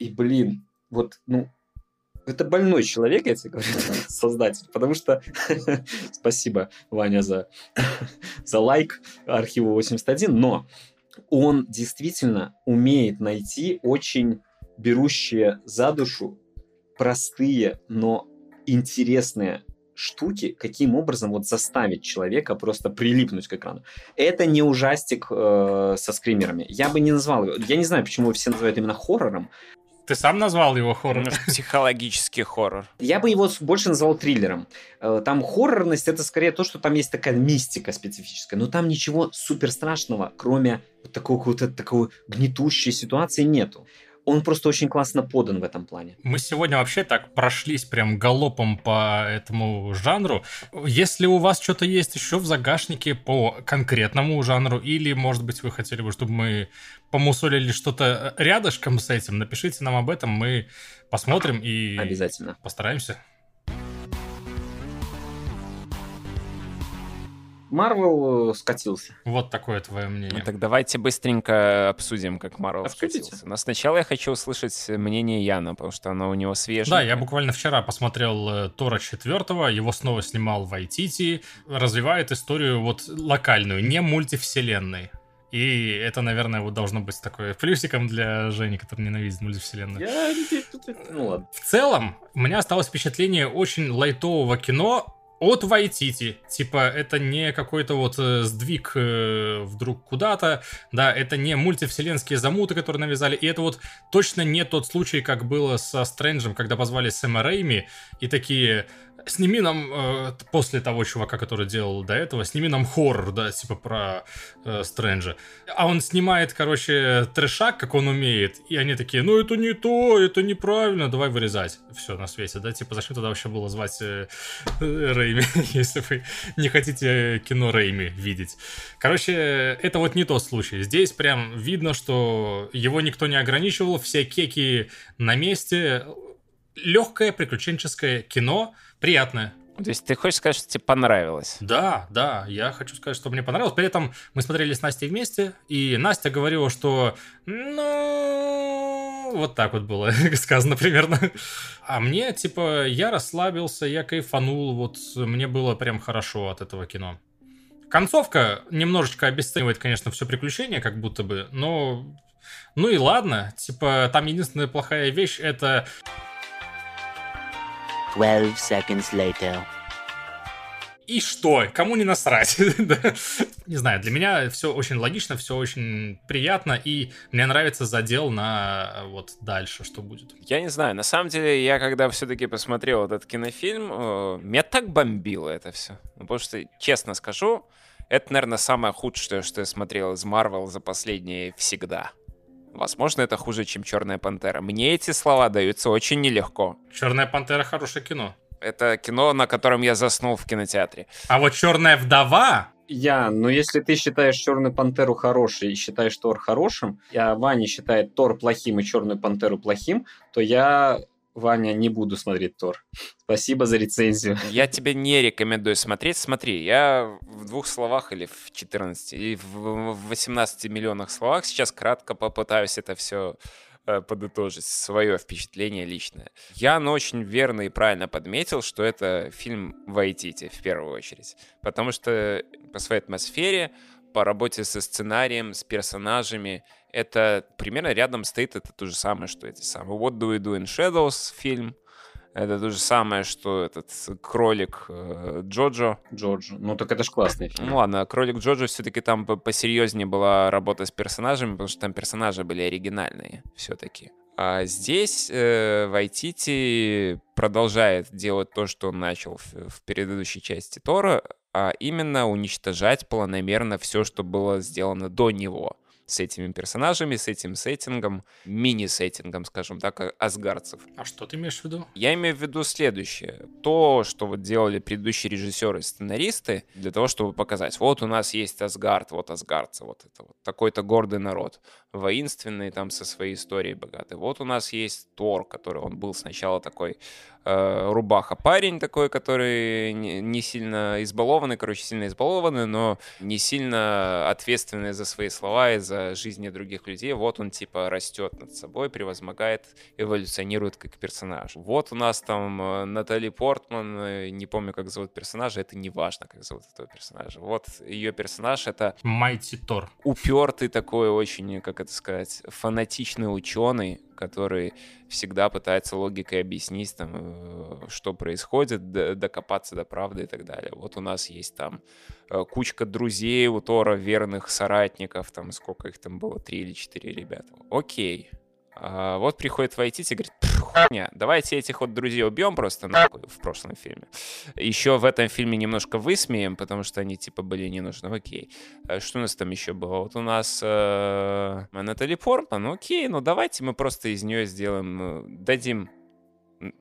И, блин, вот, ну, это больной человек, я тебе говорю, создатель, потому что спасибо, Ваня, за, за лайк архиву 81, но он действительно умеет найти очень берущие за душу простые, но интересные штуки, каким образом вот заставить человека просто прилипнуть к экрану. Это не ужастик э, со скримерами. Я бы не назвал его. Я не знаю, почему все называют именно хоррором. Ты сам назвал его хоррором? Психологический хоррор. Я бы его больше назвал триллером. Э, Там хоррорность это скорее то, что там есть такая мистика специфическая, но там ничего супер страшного, кроме вот такого какого-то такой гнетущей ситуации, нету. Он просто очень классно подан в этом плане. Мы сегодня вообще так прошлись прям галопом по этому жанру. Если у вас что-то есть еще в загашнике по конкретному жанру, или, может быть, вы хотели бы, чтобы мы помусолили что-то рядышком с этим, напишите нам об этом, мы посмотрим и Обязательно. Марвел скатился. Вот такое твое Ну, мнение. так давайте быстренько обсудим, как Марвел скатился. Но сначала я хочу услышать мнение Яна, потому что оно у него свежее. Да, я буквально вчера посмотрел э, Тора четвертого, его снова снимал Вайтити, развивает историю вот локальную, не мультивселенной. И это, наверное, вот должно быть такое плюсиком для Жени, который ненавидит мультивселенную. Я... Ну ладно. В целом, у меня осталось впечатление очень лайтового кино от Вайтити. Типа, это не какой-то вот э, сдвиг э, вдруг куда-то, да, это не мультивселенские замуты, которые навязали, и это вот точно не тот случай, как было со Стрэнджем, когда позвали Сэма Рэйми, и такие, сними нам, э, после того чувака, который делал до этого, сними нам хоррор, да, типа про э, Стрэнджа. А он снимает, короче, трешак, как он умеет, и они такие, ну это не то, это неправильно, давай вырезать все на свете, да, типа зачем тогда вообще было звать э, э, Рэйми, если вы не хотите кино Рэйми видеть. Короче, это вот не тот случай. Здесь прям видно, что его никто не ограничивал, все кеки на месте. Легкое приключенческое кино, приятное. То есть ты хочешь сказать, что тебе понравилось? Да, да, я хочу сказать, что мне понравилось. При этом мы смотрели с Настей вместе, и Настя говорила, что, ну, вот так вот было сказано примерно. А мне, типа, я расслабился, я кайфанул, вот мне было прям хорошо от этого кино. Концовка немножечко обесценивает, конечно, все приключение, как будто бы, но... Ну и ладно, типа, там единственная плохая вещь — это 12 seconds later. И что? Кому не насрать? Не знаю, для меня все очень логично, все очень приятно, и мне нравится задел на вот дальше, что будет. Я не знаю, на самом деле, я когда все-таки посмотрел этот кинофильм, э, меня так бомбило это все. Потому что, честно скажу, это, наверное, самое худшее, что я смотрел из Марвел за последние всегда. Возможно, это хуже, чем Черная пантера. Мне эти слова даются очень нелегко. Черная пантера хорошее кино. Это кино, на котором я заснул в кинотеатре. А вот Черная вдова. Я, но если ты считаешь Черную Пантеру хорошей и считаешь Тор хорошим, а Ваня считает Тор плохим и Черную Пантеру плохим, то я, Ваня, не буду смотреть Тор. Спасибо за рецензию. Я тебе не рекомендую смотреть. Смотри, я в двух словах или в 14, или в в 18 миллионах словах сейчас кратко попытаюсь это все подытожить, свое впечатление личное. Ян очень верно и правильно подметил, что это фильм Вайтити в первую очередь. Потому что по своей атмосфере, по работе со сценарием, с персонажами, это примерно рядом стоит это то же самое, что эти самые What Do We Do in Shadows фильм, это то же самое, что этот кролик э, Джоджо. Джорджо. Ну так это ж классный фильм. Ну ладно, кролик Джоджо все-таки там по- посерьезнее была работа с персонажами, потому что там персонажи были оригинальные все-таки. А здесь э, Вайтити продолжает делать то, что он начал в, в предыдущей части Тора, а именно уничтожать планомерно все, что было сделано до него с этими персонажами, с этим сеттингом, мини-сеттингом, скажем так, а- асгардцев. А что ты имеешь в виду? Я имею в виду следующее. То, что вот делали предыдущие режиссеры и сценаристы, для того, чтобы показать, вот у нас есть Асгард, вот асгардцы, вот это вот такой-то гордый народ, воинственный там со своей историей богатый. Вот у нас есть Тор, который он был сначала такой э, рубаха парень такой, который не, сильно избалованный, короче, сильно избалованный, но не сильно ответственный за свои слова и за жизни других людей. Вот он типа растет над собой, превозмогает, эволюционирует как персонаж. Вот у нас там э, Натали Портман, э, не помню, как зовут персонажа, это не важно, как зовут этого персонажа. Вот ее персонаж — это Майти Тор. упертый такой очень, как это сказать, фанатичный ученый, который всегда пытается логикой объяснить, там, э, что происходит, докопаться до правды и так далее. Вот у нас есть там э, кучка друзей у Тора, верных соратников, там, сколько их там было, три или четыре ребята. Окей. А вот приходит Вайтити и говорит, «Пф, хуйня, давайте этих вот друзей убьем просто нахуй в прошлом фильме. Еще в этом фильме немножко высмеем, потому что они типа были не нужны. Окей. А Что у нас там еще было? Вот у нас э, Натали Портман. Ну окей, ну давайте мы просто из нее сделаем, э, дадим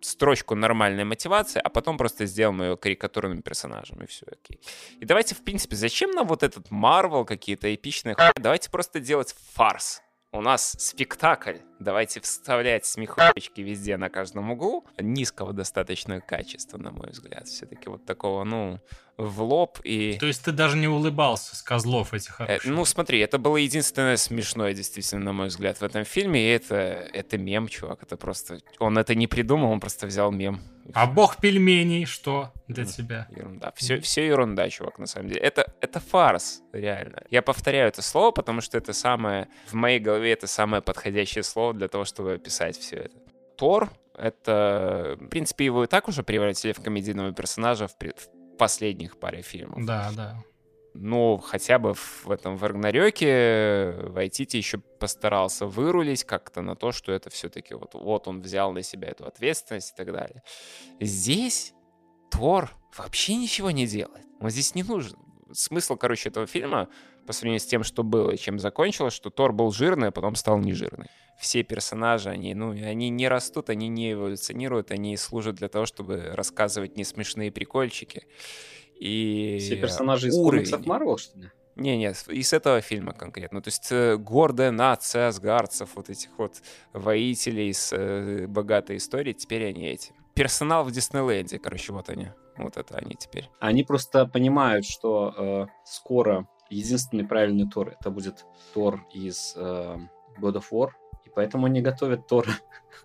строчку нормальной мотивации, а потом просто сделаем ее карикатурным персонажем, и все, окей. И давайте, в принципе, зачем нам вот этот Марвел, какие-то эпичные хуйни? Давайте просто делать фарс. У нас спектакль давайте вставлять смехочки везде на каждом углу. Низкого достаточно качества, на мой взгляд. Все-таки вот такого, ну, в лоб и... То есть ты даже не улыбался с козлов этих Э? Ну, смотри, это было единственное смешное, действительно, на мой взгляд, в этом фильме, и это, это мем, чувак, это просто... Он это не придумал, он просто взял мем. А бог пельменей что для тебя? Ерунда. Все, все ерунда, чувак, на самом деле. Это, это фарс, реально. Я повторяю это слово, потому что это самое... В моей голове это самое подходящее слово для того, чтобы описать все это. Тор — это... В принципе, его и так уже превратили в комедийного персонажа в, в последних паре фильмов. Да, да. Ну, хотя бы в этом в Рагнарёке Вайтити еще постарался вырулить как-то на то, что это все-таки вот, вот он взял на себя эту ответственность и так далее. Здесь Тор вообще ничего не делает. Он здесь не нужен. Смысл, короче, этого фильма по сравнению с тем, что было и чем закончилось, что Тор был жирный, а потом стал нежирный. Все персонажи, они, ну, они не растут, они не эволюционируют, они служат для того, чтобы рассказывать несмешные прикольчики. И Все персонажи из уровень. комиксов Марвел, что ли? Не, не, с- из этого фильма конкретно. То есть э, гордая нация асгардцев, вот этих вот воителей с э, богатой историей, теперь они эти. Персонал в Диснейленде, короче, вот они. Вот это они теперь. Они просто понимают, что э, скоро единственный правильный Тор это будет Тор из э, God of War, поэтому они готовят Тора.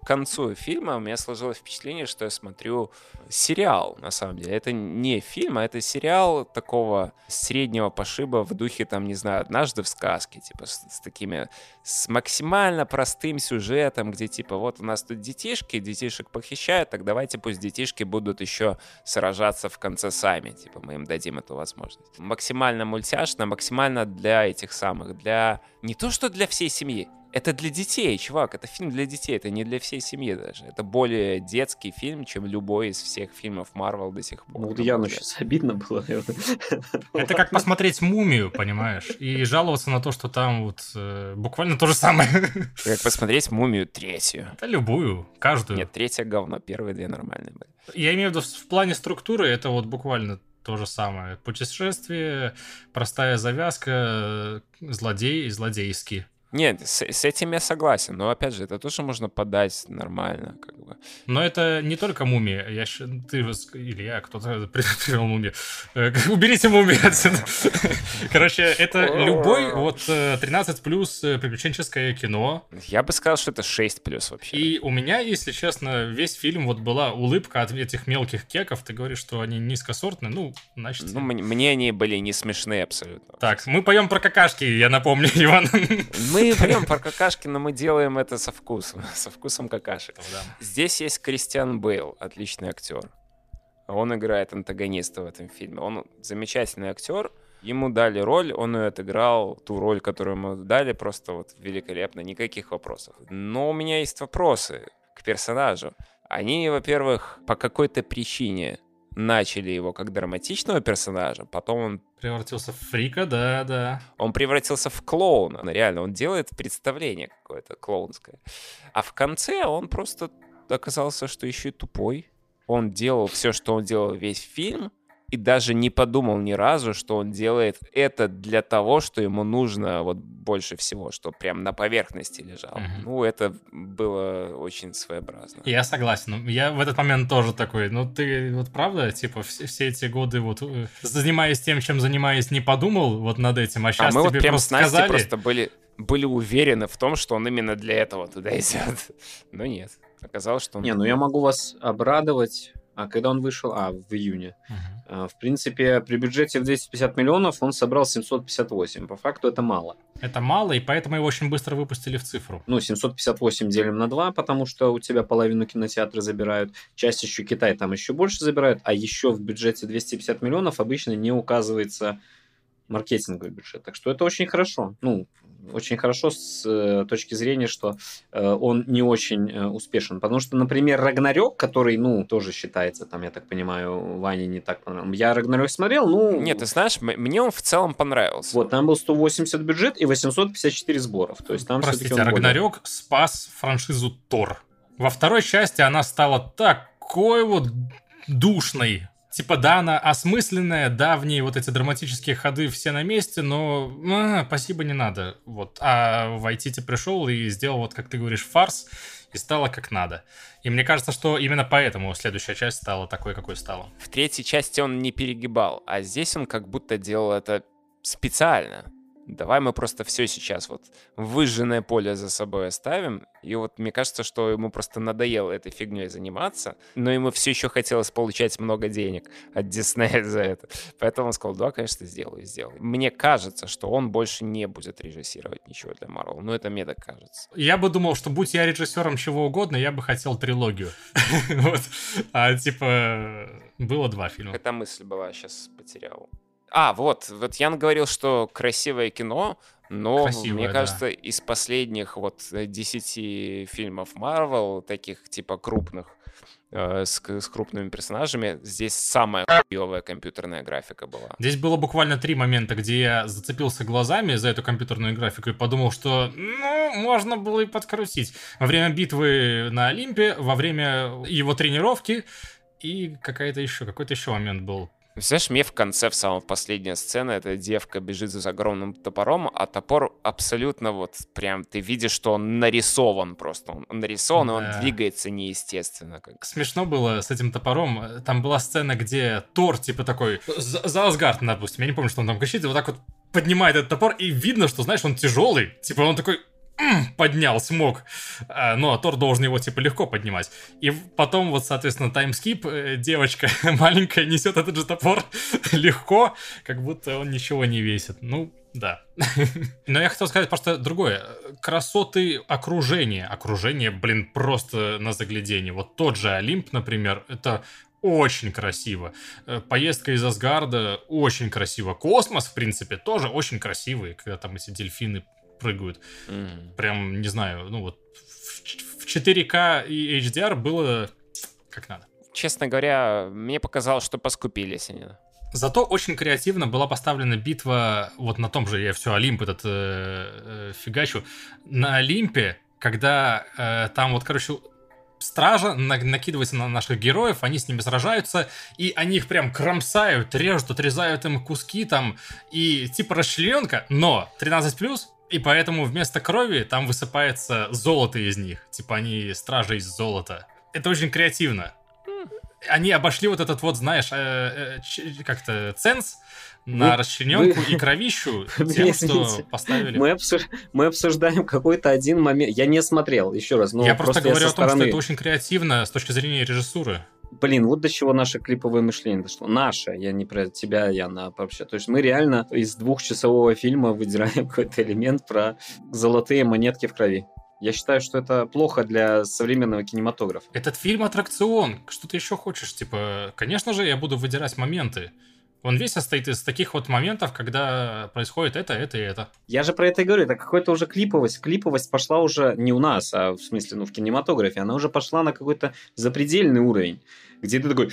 К концу фильма у меня сложилось впечатление, что я смотрю сериал, на самом деле. Это не фильм, а это сериал такого среднего пошиба в духе, там, не знаю, «Однажды в сказке», типа, с, с такими, с максимально простым сюжетом, где, типа, вот у нас тут детишки, детишек похищают, так давайте пусть детишки будут еще сражаться в конце сами, типа, мы им дадим эту возможность. Максимально мультяшно, максимально для этих самых, для... Не то, что для всей семьи, это для детей, чувак, это фильм для детей, это не для всей семьи даже. Это более детский фильм, чем любой из всех фильмов Марвел до сих пор. Ну, вот Яну сейчас обидно было. Это как посмотреть мумию, понимаешь? И жаловаться на то, что там вот э, буквально то же самое. Как посмотреть «Мумию» третью. Да любую, каждую. Нет, третья говно, первые две нормальные были. Я имею в виду в плане структуры, это вот буквально то же самое. Путешествие, простая завязка, э, злодей и злодейский. Нет, с, с этим я согласен, но опять же, это тоже можно подать нормально, как бы. Но это не только мумия. Я, ты или я, кто-то привел мумию. Э, Уберите мумию отсюда. Короче, это любой вот э, 13 плюс э, приключенческое кино. Я бы сказал, что это 6 плюс вообще. И у меня, если честно, весь фильм вот была улыбка от этих мелких кеков. Ты говоришь, что они низкосортные. Ну, значит... Ну, мне, мне они были не смешные абсолютно. Так, мы поем про какашки, я напомню, Иван. Мы прям про какашки, но мы делаем это со вкусом, со вкусом какашек. Здесь есть Кристиан Бейл, отличный актер. Он играет антагониста в этом фильме. Он замечательный актер. Ему дали роль, он ее отыграл, ту роль, которую ему дали, просто вот великолепно, никаких вопросов. Но у меня есть вопросы к персонажу. Они, во-первых, по какой-то причине начали его как драматичного персонажа, потом он Превратился в фрика, да, да. он превратился в клоуна. Реально, он делает представление какое-то клоунское. А в конце он просто оказался, что еще и тупой. Он делал все, что он делал весь фильм, и даже не подумал ни разу, что он делает это для того, что ему нужно вот больше всего, что прям на поверхности лежало. Мгм. Ну, это было очень своеобразно. Я согласен. Я в этот момент тоже такой, ну ты вот правда, типа, все, все эти годы вот э, занимаясь тем, чем занимаюсь, не подумал вот над этим, а А сейчас мы вот тебе прям просто с Настей сказали. просто были, были уверены в том, что он именно для этого туда идет. Но нет. Оказалось, что он... Не, ну я могу вас обрадовать. А когда он вышел? А, в июне. А, В принципе, при бюджете в 250 миллионов он собрал 758. По факту это мало. Это мало, и поэтому его очень быстро выпустили в цифру. Ну, 758 делим на 2, потому что у тебя половину кинотеатра забирают. Часть еще Китай там еще больше забирают. А еще в бюджете 250 миллионов обычно не указывается маркетинговый бюджет. Так что это очень хорошо. Ну, очень хорошо с э, точки зрения, что э, он не очень э, успешен. Потому что, например, Рагнарёк, который, ну, тоже считается, там, я так понимаю, Ване не так понравился. Я Рагнарёк смотрел, ну... Нет, ты знаешь, мне он в целом понравился. Вот, там был 180 бюджет и 854 сборов. То есть там Простите, всё-таки он более- Рагнарёк спас франшизу Тор. Во второй части она стала такой вот душной. Типа, да, она осмысленная, да, в ней вот эти драматические ходы все на месте, но а, спасибо, не надо. Вот. А в IT пришел и сделал, вот как ты говоришь, фарс, и стало как надо. И мне кажется, что именно поэтому следующая часть стала такой, какой стала. В третьей части он не перегибал, а здесь он как будто делал это специально. Давай мы просто все сейчас вот выжженное поле за собой оставим. И вот мне кажется, что ему просто надоело этой фигней заниматься, но ему все еще хотелось получать много денег от Диснея за это. Поэтому он сказал, да, конечно, сделаю, сделаю. Мне кажется, что он больше не будет режиссировать ничего для Марвел. Но это мне так кажется. Я бы думал, что будь я режиссером чего угодно, я бы хотел трилогию. Вот. А типа было два фильма. Эта мысль была, сейчас потерял. А, вот, вот Ян говорил, что красивое кино, но Красивое, мне да. кажется, из последних вот 10 фильмов Марвел, таких типа крупных, э, с, с крупными персонажами, здесь самая хуевая компьютерная графика была. Здесь было буквально три момента, где я зацепился глазами за эту компьютерную графику и подумал, что, ну, можно было и подкрутить. Во время битвы на Олимпе, во время его тренировки и какая-то еще, какой-то еще момент был. Знаешь, мне в конце, в самом последняя сцена, эта девка бежит за огромным топором, а топор абсолютно вот прям, ты видишь, что он нарисован просто. Он нарисован, и Да. он двигается неестественно. Как... Смешно было с этим топором. Там была сцена, где Тор, типа такой, за, за Асгард, допустим, я не помню, что он там кричит, и вот так вот поднимает этот топор, и видно, что, знаешь, он тяжелый. Типа он такой «М, поднял, смог. А, ну, а Тор должен его, типа, легко поднимать. И потом, вот, соответственно, таймскип, э, девочка маленькая несет этот же топор легко, как будто он ничего не весит. Ну, да. Но я хотел сказать просто другое. Красоты окружения. Окружение, блин, просто на заглядение. Вот тот же Олимп, например, это очень красиво. Э, Поездка из Асгарда очень красиво. Космос, в принципе, тоже очень красивый, когда там эти дельфины прыгают. Мгм. Прям, не знаю, ну вот в ч- в 4К и HDR было как надо. Честно говоря, мне показалось, что поскупились они. Зато очень креативно была поставлена битва вот на том же, я все Олимп этот э, э, фигачу, на Олимпе, когда э, там вот, короче, стража на- накидывается на наших героев, они с ними сражаются, и они их прям кромсают, режут, отрезают им куски там, и типа расчлененка, но 13+, и поэтому вместо крови там высыпается золото из них, типа они стражи из золота. Это очень креативно. Они обошли вот этот вот, знаешь, э, э, как-то ценз на Вы- расчлененку вы- и кровищу тем, что поставили. Мы, обсуж- мы обсуждаем какой-то один момент. Я не смотрел, еще раз. Но я просто говорю со о том, стороны. что это очень креативно с точки зрения режиссуры. Блин, вот до чего наше клиповое мышление дошло. Наше, я не про тебя, Яна, вообще. То есть мы реально из двухчасового фильма выдираем какой-то элемент про золотые монетки в крови. Я считаю, что это плохо для современного кинематографа. Этот фильм аттракцион. Что ты еще хочешь? Типа, конечно же, я буду выдирать моменты. Он весь состоит из таких вот моментов, когда происходит это, это и это. Я же про это и говорю, это какая-то уже клиповость. Клиповость пошла уже не у нас, а в смысле, ну, в кинематографе. Она уже пошла на какой-то запредельный уровень, где ты такой...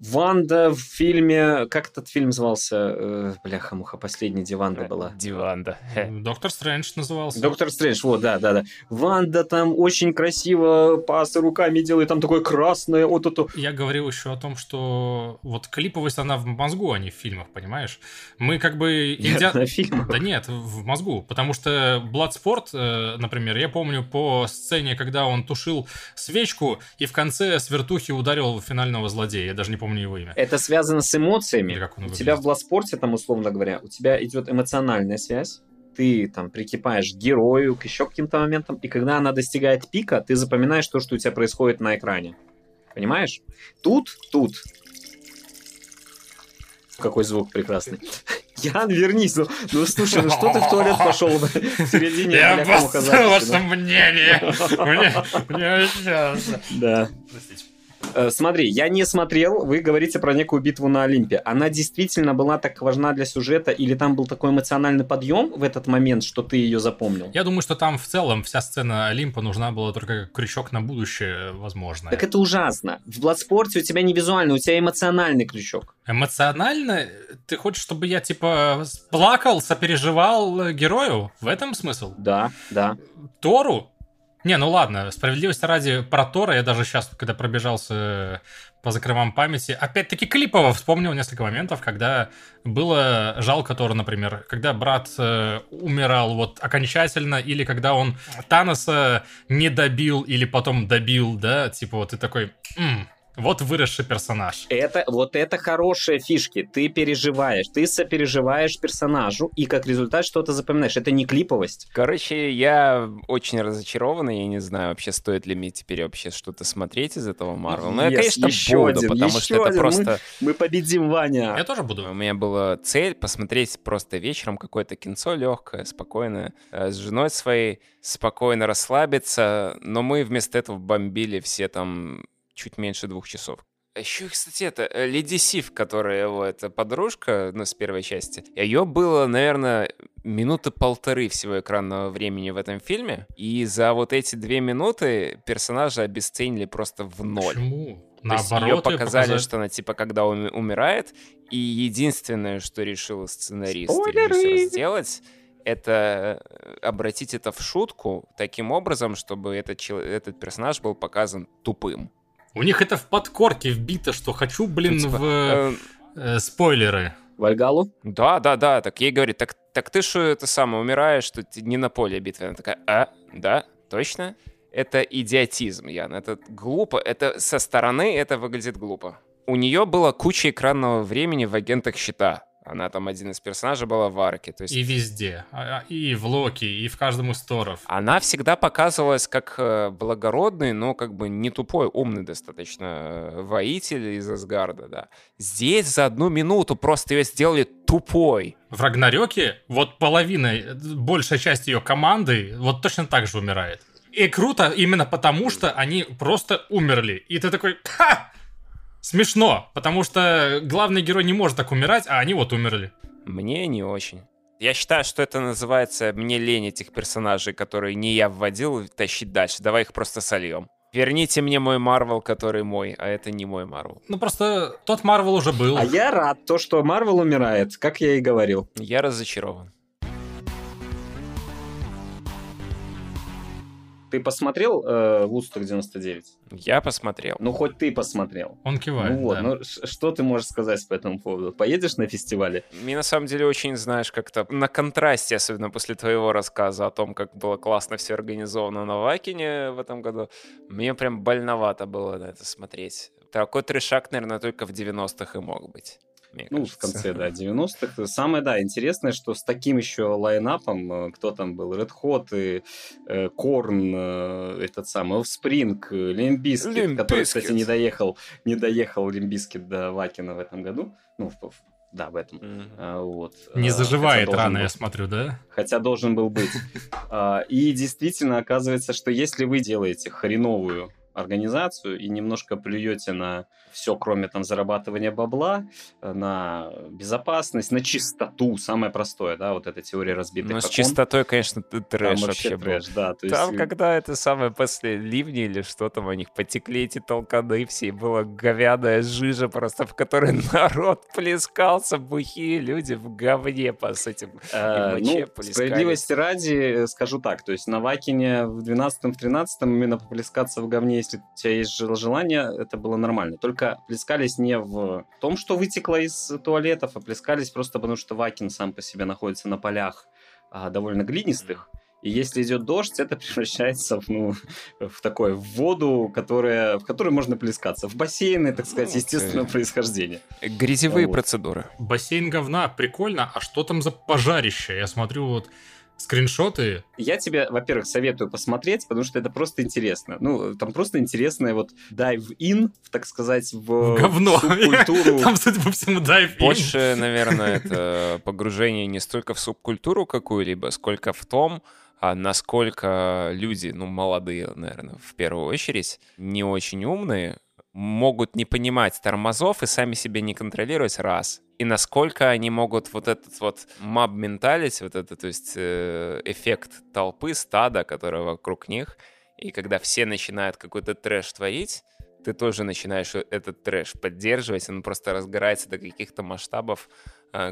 Ванда в фильме... Как этот фильм звался? Э, Бляха-муха, последний, где Ванда была. Диванда. Доктор Стрэндж назывался. Доктор Стрэндж, вот, да, да, да. Ванда там очень красиво пасы руками делает, там такое красное, вот это. Я говорил еще о том, что вот клиповость, она в мозгу, а не в фильмах, понимаешь? Мы как бы... индиан- на фильмах. Да нет, в мозгу. Потому что Bloodsport, э, например, я помню по сцене, когда он тушил свечку и в конце с вертухи ударил финального злодея. Я даже не помню его имя. Это связано с эмоциями. У тебя в. Бласпорте, там, условно говоря, у тебя идет эмоциональная связь, ты там прикипаешь к герою, к еще каким-то моментам, и когда она достигает пика, ты запоминаешь то, что у тебя происходит на экране. Понимаешь? Тут, тут. Какой звук прекрасный. Ян, вернись. Ну, ну, слушай, ну что ты в туалет пошел в середине Я записи, ваше мнение. Мне, мне сейчас. Да. Простите. Э, Смотри, я не смотрел, вы говорите про некую битву на Олимпе. Она действительно была так важна для сюжета, или там был такой эмоциональный подъем в этот момент, что ты ее запомнил? Я думаю, что там в целом вся сцена Олимпа нужна была только как крючок на будущее, возможно. Так это ужасно. В Бладспорте у тебя не визуальный, у тебя эмоциональный крючок. Эмоционально? Ты хочешь, чтобы я, типа, плакал, сопереживал э, герою? В этом смысл? Да, да. Тору? Не, ну ладно, справедливости ради про Тора, я даже сейчас, когда пробежался по закромам памяти, опять-таки клипово вспомнил несколько моментов, когда было жалко Тора, например, когда брат э, умирал вот окончательно, или когда он Таноса не добил, или потом добил, да, типа вот ты такой, «М, вот выросший персонаж. Это, вот это хорошие фишки. Ты переживаешь, ты сопереживаешь персонажу, и как результат что-то запоминаешь. Это не клиповость. Короче, я очень разочарован, и я не знаю, вообще стоит ли мне теперь вообще что-то смотреть из этого Марвел. Но я, Yes, конечно, еще буду, один, потому еще что это один. просто... Мы победим, Ваня. Я тоже буду. У меня была цель посмотреть просто вечером какое-то кинцо легкое, спокойное, э, с женой своей, спокойно расслабиться, но мы вместо этого бомбили все там чуть меньше двух часов. Еще, кстати, это э, Леди Сив, которая его, это подружка, ну, с первой части. Ее было, наверное, минуты полторы всего экранного времени в этом фильме. И за вот эти две минуты персонажа обесценили просто в ноль. Почему? То есть Наоборот, ее показали, показали- что она типа когда он умирает, и единственное, что решил сценарист и Спойлеры! режиссер сделать, это э, обратить это в шутку таким образом, чтобы этот, этот персонаж был показан тупым. У них это в подкорке вбито, что хочу, блин, Ну, типа, в э, э, спойлеры. Вальгалу? Да, да, да. Так ей говорит, так, так ты что это самое умираешь, что ты не на поле битвы. Она такая, а, да, точно? Это идиотизм, Ян. Это глупо. Это со стороны это выглядит глупо. У нее была куча экранного времени в агентах щита. Она там один из персонажей была в арке. То есть И везде. А- а- И в Локи, и в каждом из Торов. она всегда показывалась как э, благородный, но как бы не тупой, умный достаточно э, воитель из Асгарда, да. Здесь за одну минуту просто ее сделали тупой. В Рагнарёке вот половина, э, большая часть ее команды вот точно так же умирает. И круто именно потому, что они просто умерли. И ты такой, ха! Смешно, потому что главный герой не может так умирать, а они вот умерли. Мне не очень. Я считаю, что это называется «мне лень этих персонажей, которые не я вводил, тащить дальше. Давай их просто сольем. Верните мне мой Марвел, который мой, а это не мой Марвел. Ну просто тот Марвел уже был. А я рад, то, что Марвел умирает, как я и говорил. Я разочарован. Ты посмотрел э, Вудсток 99? Я посмотрел. Ну, хоть ты посмотрел. Он кивает. ну вот, да. ну что ты можешь сказать по этому поводу? Поедешь на фестивале? Мне на самом деле очень, знаешь, как-то на контрасте, особенно после твоего рассказа о том, как было классно все организовано на Wacken е в этом году, мне прям больновато было на это смотреть. Такой трешак, наверное, только в 90-х и мог быть. Мне Ну, в кажется. конце, да, 90-х. Самое, да, интересное, что с таким еще lineup ом, э, кто там был, Red Hot, и, э, Korn, э, этот самый, Offspring, Limp Bizkit, который, кстати, не доехал, не доехал Limp Bizkit до Вакена в этом году. Ну, в- в- да, в этом. Мгм. А, вот. Не А, заживает рано, был. я смотрю, да? хотя должен был быть. А, И действительно оказывается, что если вы делаете хреновую организацию и немножко плюете на все, кроме там зарабатывания бабла, э, на безопасность, на чистоту, самое простое, да, вот эта теория разбитых Ну, с чистотой, конечно, т- Там трэш вообще вообще был. трэш, да. То Там, э, когда это самое после ливни или что там у них, потекли эти толканы все, и была говяная жижа просто, в которой народ плескался, бухие люди в говне по с этим. Э, и моче ну, справедливости ради, э, скажу так, то есть на Вакине в 12-13 именно поплескаться в говне, если у тебя есть жел- желание, это было нормально. Только плескались не в том, что вытекло из туалетов, а плескались просто потому, что Вакин сам по себе находится на полях а, довольно глинистых. И если идет дождь, это превращается в, ну, в такое в воду, которая, в которой можно плескаться. В бассейны, так сказать, Ну, естественного происхождения. Грязевые Вот. процедуры. Бассейн говна, прикольно. А что там за пожарище? Я смотрю вот скриншоты. Я тебе, во-первых, советую посмотреть, потому что это просто интересно. Ну, там просто интересное вот dive-in, так сказать, в, В говно. субкультуру. Там, судя по всему, дайв Больше, наверное, это погружение не столько в субкультуру какую-либо, сколько в том, а насколько люди, ну, молодые, наверное, в первую очередь, не очень умные, могут не понимать тормозов и сами себя не контролировать, раз. И насколько они могут вот этот вот маб менталити, вот это, то есть э, эффект толпы, стада, которое вокруг них, и когда все начинают какой-то трэш творить, ты тоже начинаешь этот трэш поддерживать, он просто разгорается до каких-то масштабов,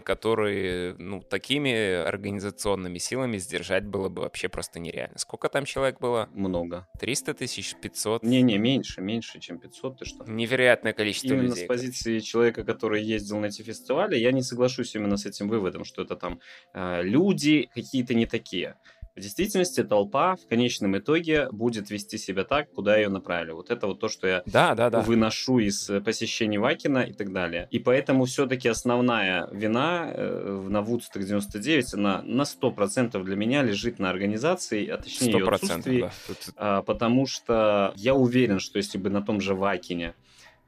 которые, ну, такими организационными силами сдержать было бы вообще просто нереально. Сколько там человек было? Много. 300 тысяч, 500? Не-не, меньше, меньше, чем 500, ты что? Невероятное количество Именно людей. с позиции человека, который ездил на эти фестивали, я не соглашусь именно с этим выводом, что это там э, люди какие-то не такие. В действительности толпа в конечном итоге будет вести себя так, куда ее направили. Вот это вот то, что я Да, да, да. выношу из э, посещений Вакина и так далее. И поэтому все-таки основная вина э, на Woodstock 99, она на 100% для меня лежит на организации, а точнее ее отсутствии. да. Тут- А, потому что я уверен, что если бы на том же Вакине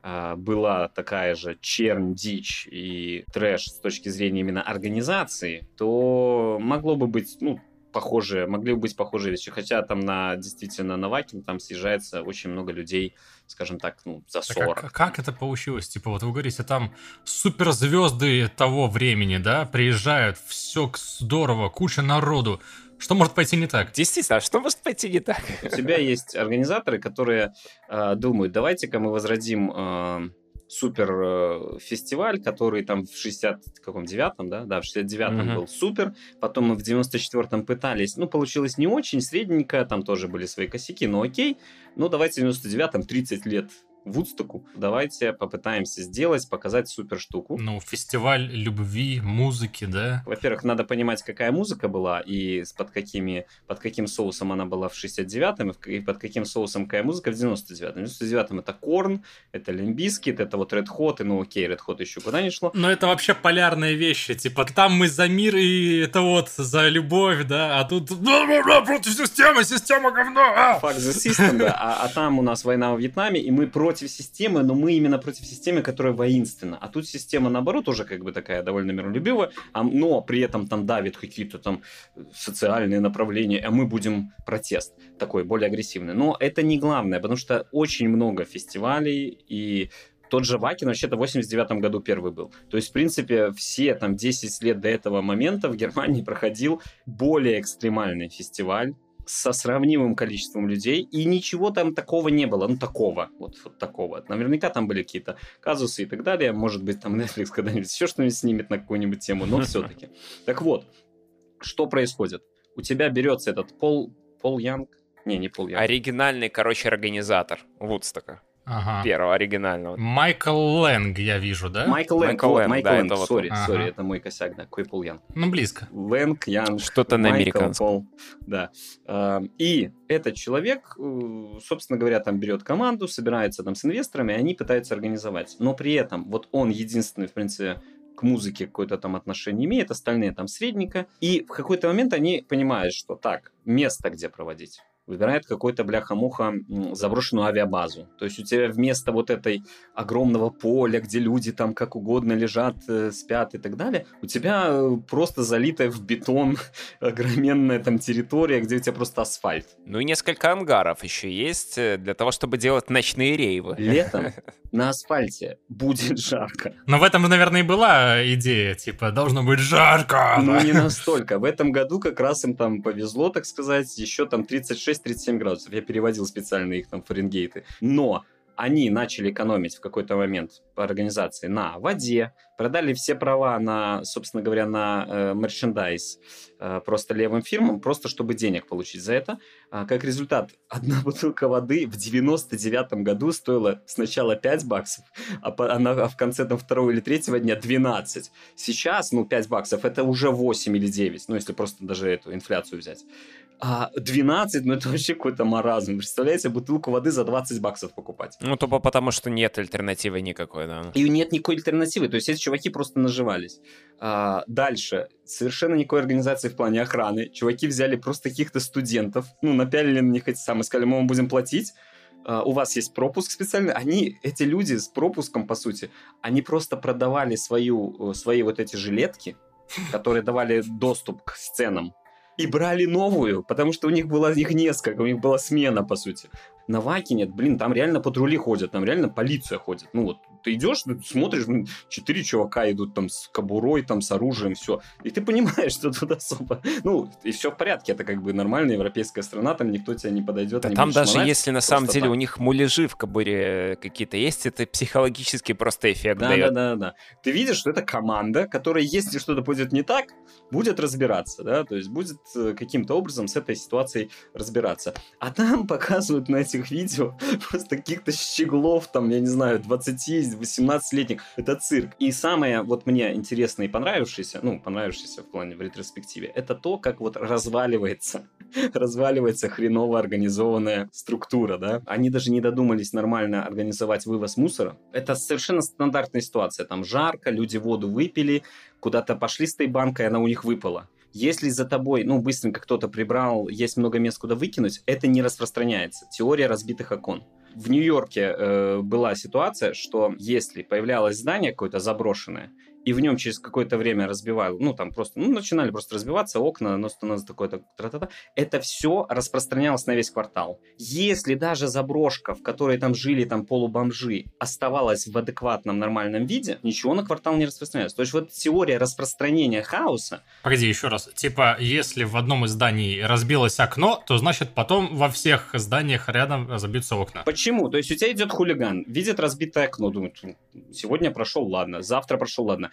а, была такая же чернь, дичь и трэш с точки зрения именно организации, то могло бы быть, ну, похожие, могли бы быть похожие вещи. Хотя там на действительно на Вакин там съезжается очень много людей, скажем так, ну, за Так 40. а к- как это получилось? Типа, вот вы говорите, там суперзвезды того времени, да, приезжают, все здорово, куча народу. Что может пойти не так? Действительно, а что может пойти не так? У тебя есть организаторы, которые э, думают, давайте-ка мы возродим э, супер э, фестиваль, который там в 69-м, да, да, в 69-м Мгм. был супер, потом мы в 94-м пытались, ну, получилось не очень, средненько, там тоже были свои косяки, но окей, ну, давайте в 99-м 30 лет Вудстоку, давайте попытаемся сделать, показать супер штуку. Ну, фестиваль любви, музыки, да? Во-первых, надо понимать, какая музыка была и под, какими, под каким соусом она была в 69-м, и под каким соусом какая музыка в 99-м. В 99-м это Korn, это Limp Bizkit, это вот Red Hot, и ну окей, Red Hot еще куда не шло. Но это вообще полярные вещи. Типа, там мы за мир и это вот за любовь, да, а тут против системы, система говно. а! Fuck the system, да. А, а там у нас война во Вьетнаме, и мы против системы, но мы именно против системы, которая воинственна. А тут система, наоборот, уже как бы такая довольно миролюбивая, а, но при этом там давит какие-то там социальные направления, а мы будем протест такой, более агрессивный. Но это не главное, потому что очень много фестивалей, и тот же Вакин вообще-то в 89 году первый был. То есть, в принципе, все там 10 лет до этого момента в Германии проходил более экстремальный фестиваль, со сравнимым количеством людей, и ничего там такого не было, ну такого, вот, вот такого. Наверняка там были какие-то казусы и так далее, может быть, там Netflix когда-нибудь еще что-нибудь снимет на какую-нибудь тему, но все-таки. Так вот, что происходит? У тебя берется этот Пол, Пол Янг, не, не Пол Янг, Оригинальный, короче, организатор Вудстока. Ага. Первого оригинального. Майкл Лэнг, я вижу, да? Майкл Лэнг, Майкл Лэнг, Майкл да, Лэнг, это сори, сори, Ага. это мой косяк, да, какой Пол Янг. Ну, близко. Лэнг, Янг, Что-то на Майкл, американском. Пол, да. А, И этот человек, э, собственно говоря, там берет команду, собирается там с инвесторами, и они пытаются организовать. Но при этом вот он единственный, в принципе, к музыке какое-то там отношение имеет, остальные там средненько. И в какой-то момент они понимают, что так, место где проводить. Выбирает какой-то бляха-муха заброшенную авиабазу. То есть у тебя вместо вот этой огромного поля, где люди там как угодно лежат, э, спят и так далее, у тебя э, просто залитая в бетон огроменная там территория, где у тебя просто асфальт. Ну и несколько ангаров еще есть э, для того, чтобы делать ночные рейвы. Летом на асфальте будет жарко. Но в этом, наверное, и была идея, типа, должно быть жарко. Ну, не настолько. В этом году как раз им там повезло, так сказать, еще там 36-37 градусов. Я переводил специально их там фаренгейты. Но они начали экономить в какой-то момент по организации на воде, продали все права на, собственно говоря, на э, мерчендайз э, просто левым фирмам, просто чтобы денег получить за это. А, как результат, одна бутылка воды в 99 году стоила сначала 5 баксов, а, по- она, а в конце там второго или третьего дня 12. Сейчас, ну, 5 баксов это уже 8 или 9, ну, если просто даже эту инфляцию взять. А 12, ну, это вообще какой-то маразм. Представляете, бутылку воды за 20 баксов покупать. Ну, тупо потому, что нет альтернативы никакой, да. И нет никакой альтернативы. То есть эти чуваки просто наживались. А, дальше. Совершенно никакой организации в плане охраны. Чуваки взяли просто каких-то студентов, ну, напялили на них эти самые, сказали, мы вам будем платить, а, у вас есть пропуск специальный. Они, эти люди с пропуском, по сути, они просто продавали свою, э, свои вот эти жилетки, которые давали доступ к сценам, и брали новую, потому что у них было их несколько, у них была смена, по сути. На Вакине, блин, там реально патрули ходят, там реально полиция ходит. Ну вот, Ты идешь, ты смотришь, блин, четыре чувака идут там с кобурой, там с оружием, все. И ты понимаешь, что тут особо... Ну, и все в порядке, это как бы нормальная европейская страна, там никто тебя не подойдет. Да не там будет даже шмонать, если на самом деле так. у них муляжи в кобуре какие-то есть, это психологически просто эффект Да, дает. да, да, да. Ты видишь, что это команда, которая, если что-то пойдет не так, будет разбираться, да, то есть будет э, каким-то образом с этой ситуацией разбираться. А там показывают на этих видео просто каких-то щеглов, там, я не знаю, 20-18-летних. Это цирк. И самое вот мне интересное и понравившееся, ну, понравившееся в плане в ретроспективе, это то, как вот разваливается, разваливается хреново организованная структура, да. Они даже не додумались нормально организовать вывоз мусора. Это совершенно стандартная ситуация. Там жарко, люди воду выпили, куда-то пошли с той банкой, она у них выпала. Если за тобой, ну, быстренько кто-то прибрал, есть много мест, куда выкинуть, это не распространяется. Теория разбитых окон. В Нью-Йорке э, была ситуация, что если появлялось здание какое-то заброшенное, и в нем через какое-то время разбивали, ну, там просто, ну, начинали просто разбиваться окна, но становится такое-то, тра-та-та, это все распространялось на весь квартал. Если даже заброшка, в которой там жили там полубомжи, оставалась в адекватном нормальном виде, ничего на квартал не распространялось. То есть вот теория распространения хаоса, Погоди, еще раз. Типа, если в одном из зданий разбилось окно, то значит потом во всех зданиях рядом разобьются окна. Почему? То есть у тебя идет хулиган, видит разбитое окно, думает, «М, сегодня прошел, ладно, завтра прошел, ладно.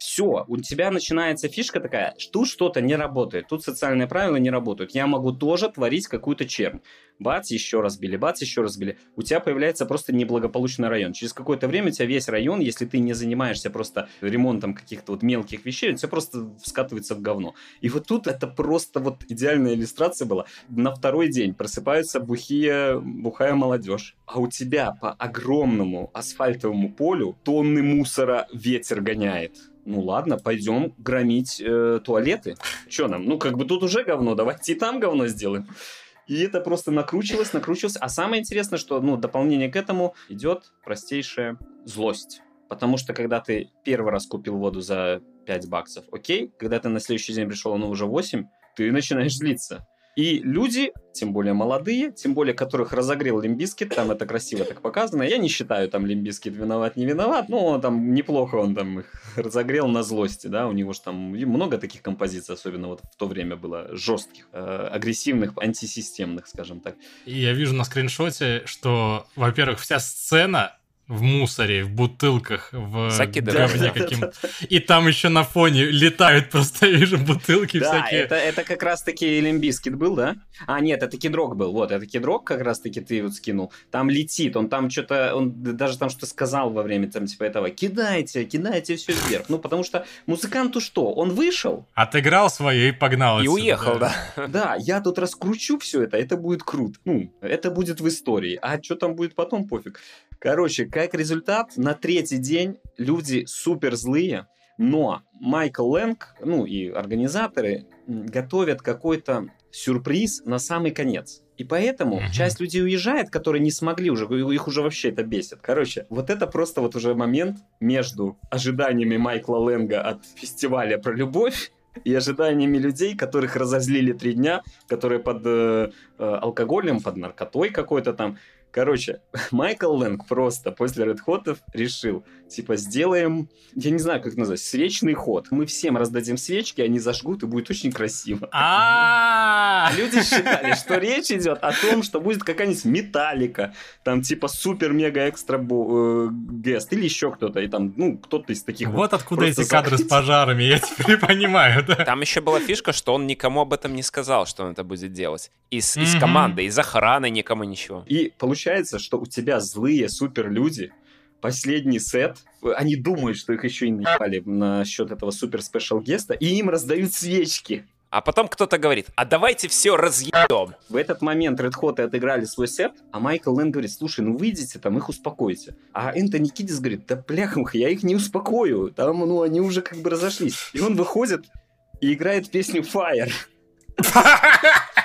Все, у тебя начинается фишка такая, что что-то не работает, тут социальные правила не работают. Я могу тоже творить какую-то чернь. Бац, еще разбили, бац, еще разбили. У тебя появляется просто неблагополучный район. Через какое-то время у тебя весь район, если ты не занимаешься просто ремонтом каких-то вот мелких вещей, у тебя просто скатывается в говно. И вот тут это просто вот идеальная иллюстрация была. На второй день просыпаются бухие, бухая молодежь, а у тебя по огромному асфальтовому полю тонны мусора ветер гоняет. Ну ладно, пойдем громить э, туалеты. Че нам? Ну как бы тут уже говно, давайте и там говно сделаем. И это просто накручивалось, накручивалось. А самое интересное, что ну, дополнение к этому идет простейшая злость. Потому что когда ты первый раз купил воду за 5 баксов, окей, когда ты на следующий день пришел, оно уже 8, ты начинаешь злиться. И люди, тем более молодые, тем более которых разогрел Limp Bizkit, там это красиво так показано. Я не считаю там Limp Bizkit виноват, не виноват, но там неплохо он там их разогрел на злости, да, у него же там много таких композиций, особенно вот в то время было жестких, э, агрессивных, антисистемных, скажем так. И я вижу на скриншоте, что, во-первых, вся сцена в мусоре, в бутылках, в Закидывают. говне Да, да, каким да, И там еще на фоне летают просто, я вижу, бутылки Да, всякие. это, это как раз-таки Limp Bizkit был, да? А, нет, это Kid Rock был. Вот, это Kid Rock как раз-таки ты вот скинул. Там летит, он там что-то, он даже там что сказал во время там типа этого. Кидайте, кидайте все вверх. Ну, потому что музыканту что? Он вышел? Отыграл свое и погнал И отсюда, уехал, да. Да, я тут раскручу все это, это будет круто. Ну, это будет в истории. А что там будет потом, пофиг. Короче, как результат, на третий день люди супер злые, но Майкл Лэнг, ну и организаторы, готовят какой-то сюрприз на самый конец. И поэтому Мгм. часть людей уезжает, которые не смогли уже, их уже вообще это бесит. Короче, вот это просто вот уже момент между ожиданиями Майкла Лэнга от фестиваля про любовь и ожиданиями людей, которых разозлили три дня, которые под э, э, алкоголем, под наркотой какой-то там. Короче, Майкл Лэнг просто после Red Hot'ов решил, типа, сделаем, я не знаю, как это назвать, свечный ход. Мы всем раздадим свечки, они зажгут, и будет очень красиво. А люди считали, что речь идет о том, что будет какая-нибудь металлика, там типа супер-мега-экстра э, гест или еще кто-то, и там, ну, кто-то из таких Вот откуда эти кадры с пожарами, я теперь понимаю, да. Там еще была фишка, что он никому об этом не сказал, что он это будет делать. Из, команды, из охраны никому ничего. И получается, что у тебя злые суперлюди, последний сет, они думают, что их еще и наебали насчет этого супер спешл геста, и им раздают свечки. А потом кто-то говорит, а давайте все разъедем. В этот момент Red Hot отыграли свой сет, а Майкл Лэн говорит, слушай, ну выйдите там, их успокойте. А Энтони Кидис говорит, да бляхмуха, я их не успокою, там, ну, они уже как бы разошлись. И он выходит и играет песню Fire.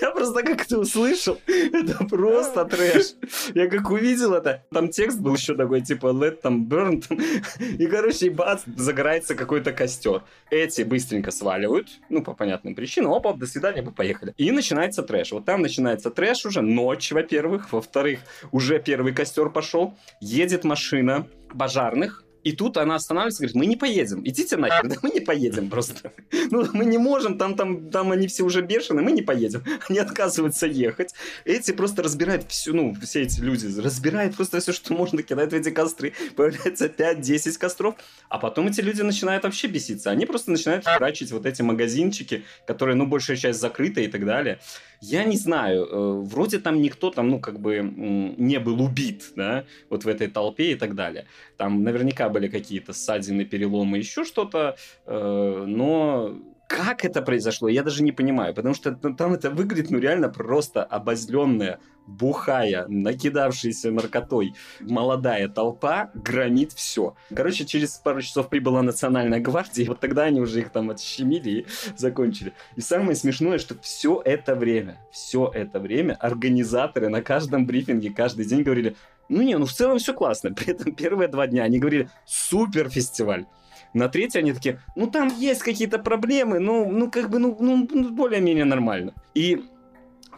Я просто как это услышал, это просто трэш. Я как увидел это, там текст был еще такой, типа, let them burn, там, и, короче, бац, загорается какой-то костер. Эти быстренько сваливают, ну, по понятным причинам, опа, до свидания, мы поехали. И начинается трэш. Вот там начинается трэш уже, ночь, во-первых, во-вторых, уже первый костер пошел, едет машина пожарных, и тут она останавливается и говорит, мы не поедем, идите нахер, да мы не поедем просто. Ну, мы не можем, там, там, там они все уже бешеные, мы не поедем. Они отказываются ехать. Эти просто разбирают всю, ну, все эти люди разбирают просто все, что можно, кидают в эти костры. Появляется 5-10 костров. А потом эти люди начинают вообще беситься. Они просто начинают храчить вот эти магазинчики, которые, ну, большая часть закрыта и так далее. Я не знаю, э, вроде там никто там, ну, как бы не был убит, да, вот в этой толпе и так далее. Там наверняка были какие-то ссадины, переломы, еще что-то, э, но как это произошло, я даже не понимаю, потому что там это выглядит, ну, реально просто обозленная, бухая, накидавшаяся наркотой молодая толпа громит все. Короче, через пару часов прибыла национальная гвардия, и вот тогда они уже их там отщемили и закончили. И самое смешное, что все это время, все это время организаторы на каждом брифинге каждый день говорили, ну не, ну в целом все классно. При этом первые два дня они говорили, супер фестиваль. На третий они такие, ну там есть какие-то проблемы, ну, ну как бы, ну, ну более-менее нормально. И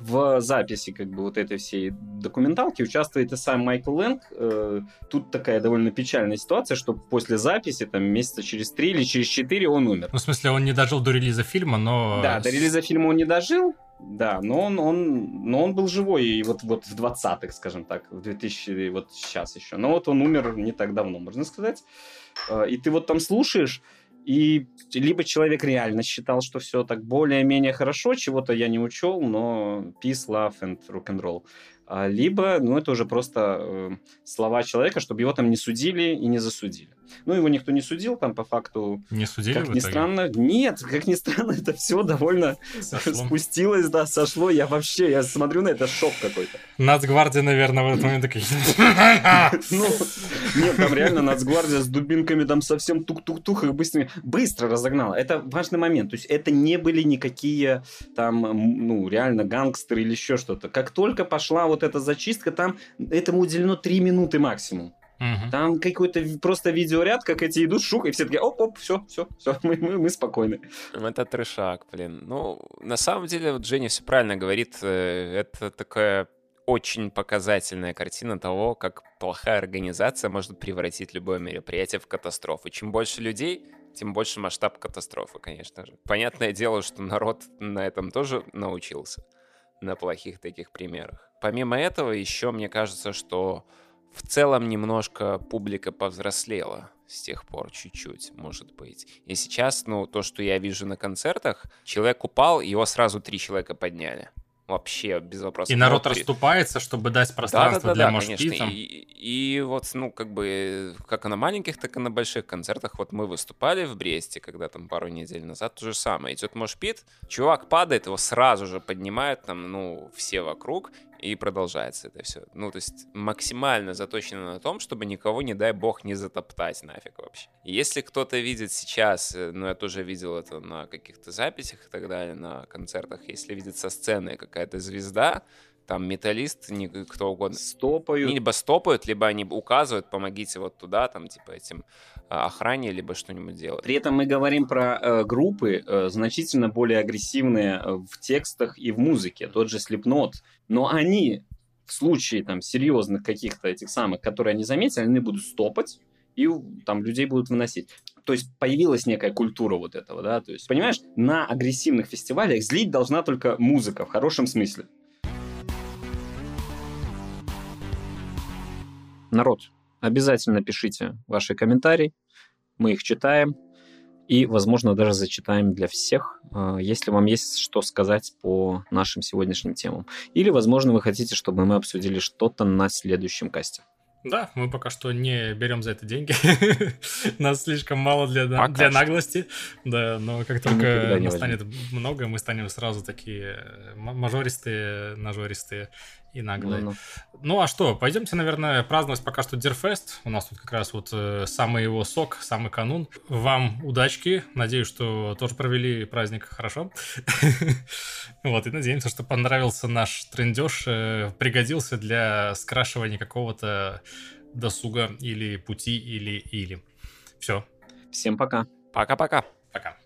в записи как бы вот этой всей документалки участвует и сам Майкл Лэнг. Э, тут такая довольно печальная ситуация, что после записи, там, месяца через три или через четыре он умер. Ну, в смысле, он не дожил до релиза фильма, но... Да, до релиза фильма он не дожил, да, но он, он, но он был живой и вот, вот в 20-х, скажем так, в 2000, вот сейчас еще. Но вот он умер не так давно, можно сказать. Э, и ты вот там слушаешь, и либо человек реально считал, что все так более-менее хорошо, чего-то я не учел, но peace, love and rock and roll. А, либо, ну, это уже просто э, слова человека, чтобы его там не судили и не засудили. Ну, его никто не судил, там по факту... Не судили Как ни странно, нет, как ни странно, это все довольно сошло. спустилось, да, сошло. Я вообще, я смотрю на это, шок какой-то. Нацгвардия, наверное, в этот момент такие... Ну, нет, там реально Нацгвардия с дубинками там совсем тук-тук-тук их быстро, быстро разогнала. Это важный момент. То есть это не были никакие там, ну, реально гангстеры или еще что-то. Как только пошла вот эта зачистка, там этому уделено 3 минуты максимум. Угу. Там какой-то просто видеоряд, как эти идут, шук, и все такие, оп-оп, все, все, все, мы, мы, мы спокойны. Это трешак, блин. Ну, на самом деле, вот Женя все правильно говорит, э, это такая очень показательная картина того, как плохая организация может превратить любое мероприятие в катастрофу. Чем больше людей, тем больше масштаб катастрофы, конечно же. Понятное дело, что народ на этом тоже научился, на плохих таких примерах. Помимо этого, еще мне кажется, что в целом немножко публика повзрослела с тех пор чуть-чуть, может быть. И сейчас, ну, то, что я вижу на концертах, человек упал, его сразу три человека подняли. Вообще без вопросов. И народ вот, расступается, чтобы дать пространство да, да, да, для да, конечно. И, и вот, ну, как бы, как и на маленьких, так и на больших концертах. Вот мы выступали в Бресте, когда там пару недель назад, то же самое. Идет мошпит, чувак падает, его сразу же поднимают, там, ну, все вокруг, и продолжается это все. Ну, то есть максимально заточено на том, чтобы никого, не дай бог, не затоптать нафиг вообще. Если кто-то видит сейчас, э, ну, я тоже видел это на каких-то записях и так далее, на концертах, если видит со сцены какая-то звезда, там металлист, кто угодно. Стопают. Либо стопают, либо они указывают, помогите вот туда, там, типа, этим охране, либо что-нибудь делать. При этом мы говорим про э, группы, э, значительно более агрессивные э, в текстах и в музыке. Тот же Slipknot. Но они в случае там серьезных каких-то этих самых, которые они заметили, они будут стопать, и там людей будут выносить. То есть появилась некая культура вот этого, да, то есть, понимаешь, на агрессивных фестивалях злить должна только музыка в хорошем смысле. Народ, обязательно пишите ваши комментарии, мы их читаем и, возможно, даже зачитаем для всех, а, если вам есть что сказать по нашим сегодняшним темам. Или, возможно, вы хотите, чтобы мы обсудили что-то на следующем касте. Да, мы пока что не берем за это деньги. Нас слишком мало для, для наглости. Да, но как только нас станет много, мы станем сразу такие мажористые, нажористые и наглые. Ну-ну. Ну а что, пойдемте, наверное, праздновать пока что Дирфест. У нас тут как раз вот э, самый его сок, самый канун. Вам удачки. Надеюсь, что тоже провели праздник хорошо. Вот, и надеемся, что понравился наш трендеж, э, пригодился для скрашивания какого-то досуга или пути, или или. Все, Всем пока. Пока-пока. пока.